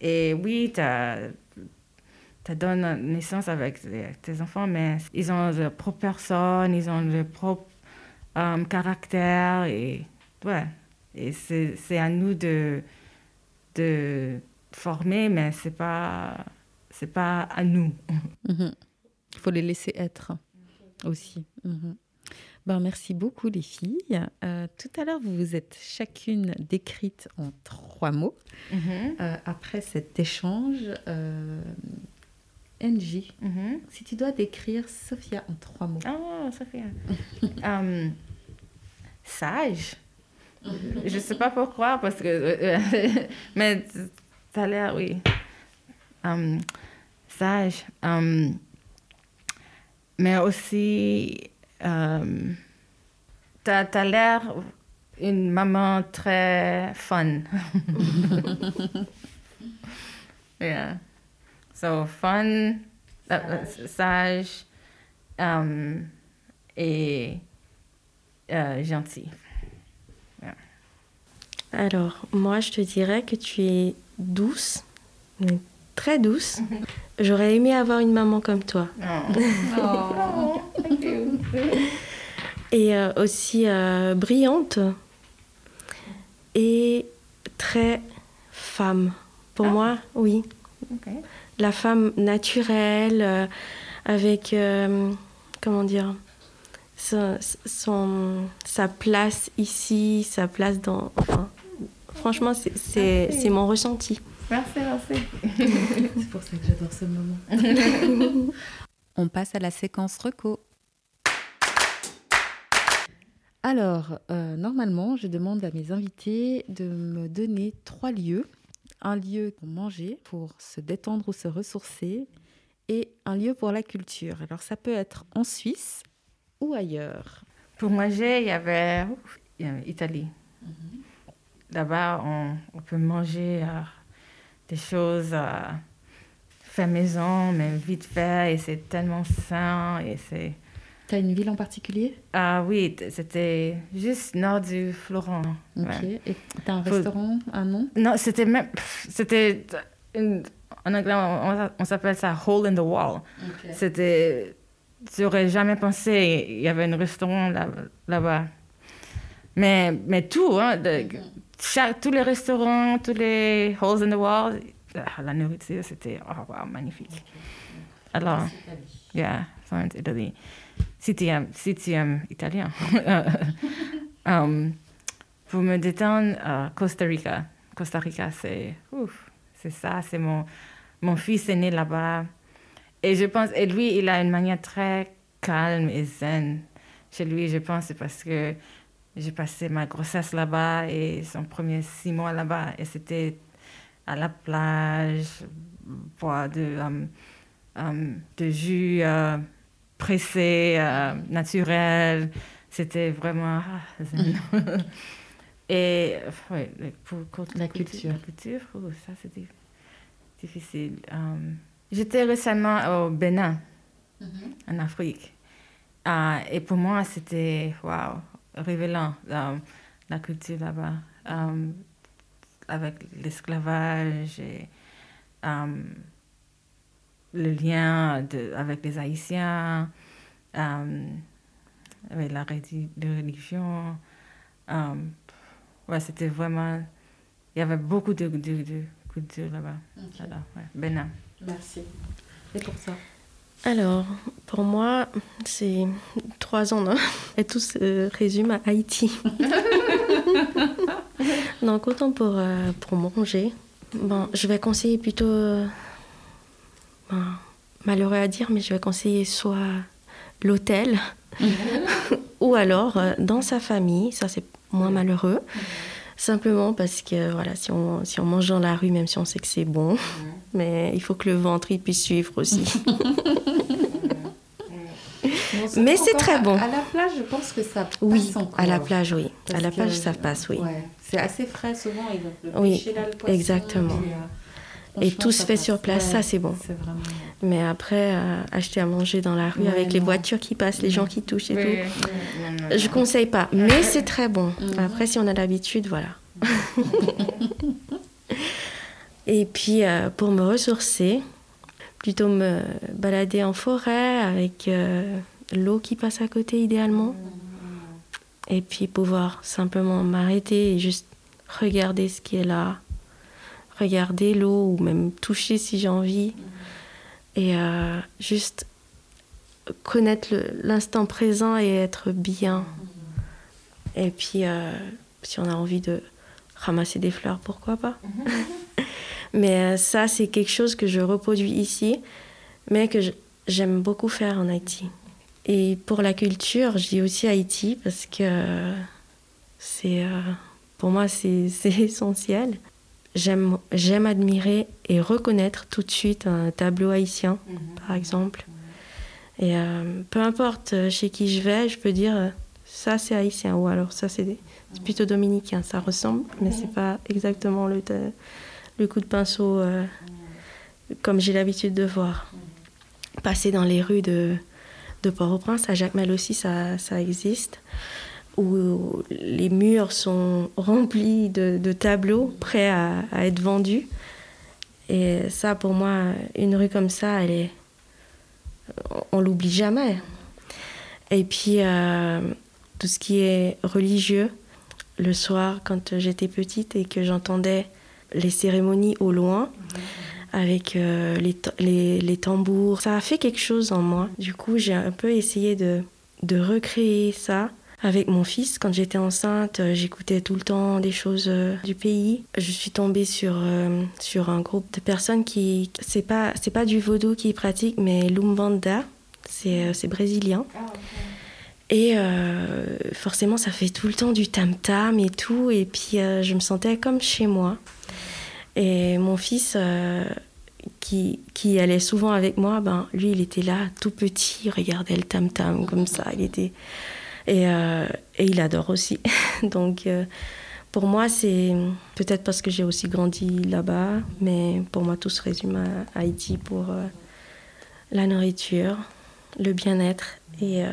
et oui, tu donné naissance avec tes enfants, mais ils ont leur propre personne, ils ont leur propre euh, caractère, et ouais, et c'est à nous de, de former, mais c'est pas c'est pas à nous. Mhm. Il faut les laisser être aussi. Mhm. Ben, merci beaucoup les filles. Euh, tout à l'heure, vous vous êtes chacune décrite en trois mots. Mhm. Euh, après cet échange, euh, NJ, si tu dois décrire Sophia en trois mots. Oh, Sophia. sage, Je sais pas pourquoi, parce que. mais ça a l'air, oui. Um, sage. Um, mais aussi. Um, tu as, l'air une maman très fun. yeah. So, fun, uh, sage, um, et euh, gentil. Alors, moi, je te dirais que tu es douce, très douce. J'aurais aimé avoir une maman comme toi. Oh. Et euh, aussi euh, brillante et très femme. Pour ah. moi, oui. La femme naturelle, euh, avec, comment dire, son, sa place ici, sa place dans... Enfin, franchement, c'est mon ressenti. Merci, merci. c'est pour ça que j'adore ce moment. On passe à la séquence reco. Alors, euh, normalement, je demande à mes invités de me donner trois lieux. Un lieu pour manger, pour se détendre ou se ressourcer, et un lieu pour la culture. Alors, ça peut être en Suisse ou ailleurs. Pour manger, il y avait Italie. Mhm. Là-bas, on, peut manger euh, des choses euh, fait maison, mais vite fait, et c'est tellement sain, et c'est... T'as une ville en particulier? Ah oui, c'était juste nord du Florent. Ok. Et t'as un restaurant, un nom? Non, c'était même... C'était... En anglais, on, s'appelle ça « hole in the wall C'était... Tu n'aurais jamais pensé il y avait un restaurant là, là-bas. Mais, mais tout, hein, de, tous les restaurants, tous les holes in the wall, ah, la nourriture, c'était oh, magnifique. Alors, yeah, Florence, Italy. Si tu aimes, italien. um, pour me détendre, uh, Costa Rica. Costa Rica, c'est c'est ça, c'est mon, mon fils est né là-bas. Et je pense, et lui, il a une manière très calme et zen. Chez lui, je pense, c'est parce que j'ai passé ma grossesse là-bas et son premier six mois là-bas. Et c'était à la plage, boire de, um, um, de jus euh, pressé, euh, naturel. C'était vraiment ah, Et pour, la culture. La culture, oh, ça c'était difficile. Um, j'étais récemment au Bénin, mm-hmm. en Afrique. Uh, et pour moi, c'était wow, révélant la culture là-bas, um, avec l'esclavage et um, le lien de, avec les Haïtiens, um, avec la religion. ouais, c'était vraiment. Il y avait beaucoup de, de, de culture là-bas. Okay. Merci. Et pour ça alors, pour moi, c'est trois ans, non Et tout se résume à Haïti. Donc, autant pour, euh, pour manger. Bon, je vais conseiller plutôt. Euh, malheureux à dire, mais je vais conseiller soit l'hôtel ou alors euh, dans sa famille. Ça, c'est moins malheureux. Simplement parce que voilà, si on, si on mange dans la rue, même si on sait que c'est bon, mais il faut que le ventre il puisse suivre aussi. mais c'est très bon. À la plage, je pense que ça passe Oui, à la plage, oui. à la plage, ça passe, oui. C'est assez frais souvent, ils le oui, exactement. Et, euh, tout se fait sur place, ça c'est bon. Vraiment... Mais après, euh, acheter à manger dans la rue avec les voitures qui passent, les gens qui touchent et tout, je conseille pas. Mais c'est très bon. Mhm. Après, si on a l'habitude, voilà. et puis, euh, pour me ressourcer, plutôt me balader en forêt avec l'eau qui passe à côté idéalement. Et puis pouvoir simplement m'arrêter et juste regarder ce qui est là. Regarder l'eau ou même toucher si j'ai envie. Et euh, juste connaître l'instant présent et être bien. Et puis euh, si on a envie de ramasser des fleurs, pourquoi pas? mais euh, ça, c'est quelque chose que je reproduis ici, mais que j'aime beaucoup faire en Haïti. Et pour la culture, je aussi Haïti parce que c'est Pour moi, c'est essentiel. J'aime admirer et reconnaître tout de suite un tableau haïtien, mhm. par exemple. Et euh, peu importe euh, chez qui je vais, je peux dire euh, ça c'est haïtien ou alors ça c'est plutôt dominicain. Ça ressemble, mais c'est pas exactement le, le coup de pinceau comme j'ai l'habitude de voir. Passer dans les rues de, de Port-au-Prince, à Jacmel aussi, ça, ça existe où les murs sont remplis de, tableaux prêts à, être vendus. Et ça, pour moi, une rue comme ça, elle est, on l'oublie jamais. Et puis, euh, tout ce qui est religieux, le soir, quand j'étais petite et que j'entendais les cérémonies au loin, avec euh, les, les, les, tambours, ça a fait quelque chose en moi. Du coup, j'ai un peu essayé de, de recréer ça avec mon fils. Quand j'étais enceinte, euh, j'écoutais tout le temps des choses euh, du pays. Je suis tombée sur, euh, sur un groupe de personnes qui. C'est pas, c'est pas du vaudou qu'ils pratiquent, mais l'umbanda. C'est, c'est brésilien. Ah, et forcément, ça fait tout le temps du tam-tam et tout. Et puis, je me sentais comme chez moi. Et mon fils, qui, qui allait souvent avec moi, ben, lui, il était là, tout petit, il regardait le tam-tam comme ça. Il était et, euh, et il adore aussi. Donc euh, pour moi, c'est peut-être parce que j'ai aussi grandi là-bas, mais pour moi, tout se résume à Haïti pour euh, la nourriture, le bien-être et,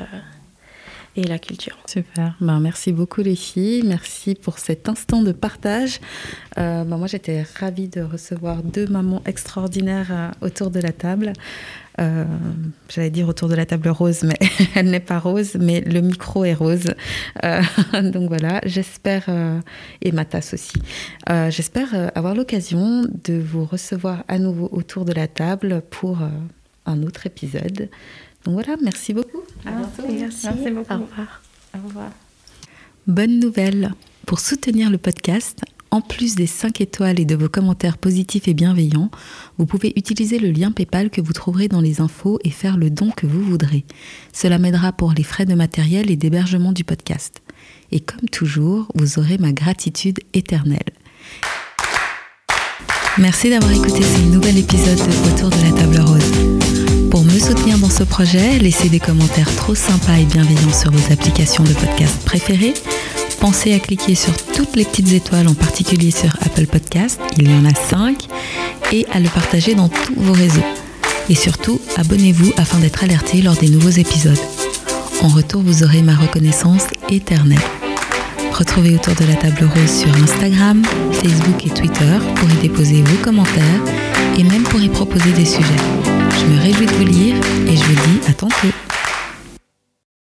et la culture. Super. Ben, merci beaucoup les filles. Merci pour cet instant de partage. Ben, moi, j'étais ravie de recevoir deux mamans extraordinaires autour de la table. Euh, j'allais dire autour de la table rose, mais elle n'est pas rose, mais le micro est rose. Euh, donc voilà, j'espère, euh, et ma tasse aussi, j'espère avoir l'occasion de vous recevoir à nouveau autour de la table pour un autre épisode. Donc voilà, merci beaucoup. À bientôt. Merci. merci beaucoup. Au revoir. Au revoir. Bonne nouvelle. Pour soutenir le podcast, en plus des 5 étoiles et de vos commentaires positifs et bienveillants, vous pouvez utiliser le lien PayPal que vous trouverez dans les infos et faire le don que vous voudrez. Cela m'aidera pour les frais de matériel et d'hébergement du podcast. Et comme toujours, vous aurez ma gratitude éternelle. Merci d'avoir écouté ce nouvel épisode de Autour de la table rose. Pour me soutenir dans ce projet, laissez des commentaires trop sympas et bienveillants sur vos applications de podcast préférées Pensez à cliquer sur toutes les petites étoiles, en particulier sur Apple Podcast, il y en a 5, et à le partager dans tous vos réseaux. Et surtout, abonnez-vous afin d'être alerté lors des nouveaux épisodes. En retour, vous aurez ma reconnaissance éternelle. Retrouvez autour de la table rose sur Instagram, Facebook et Twitter pour y déposer vos commentaires et même pour y proposer des sujets. Je me réjouis de vous lire et je vous dis à tantôt.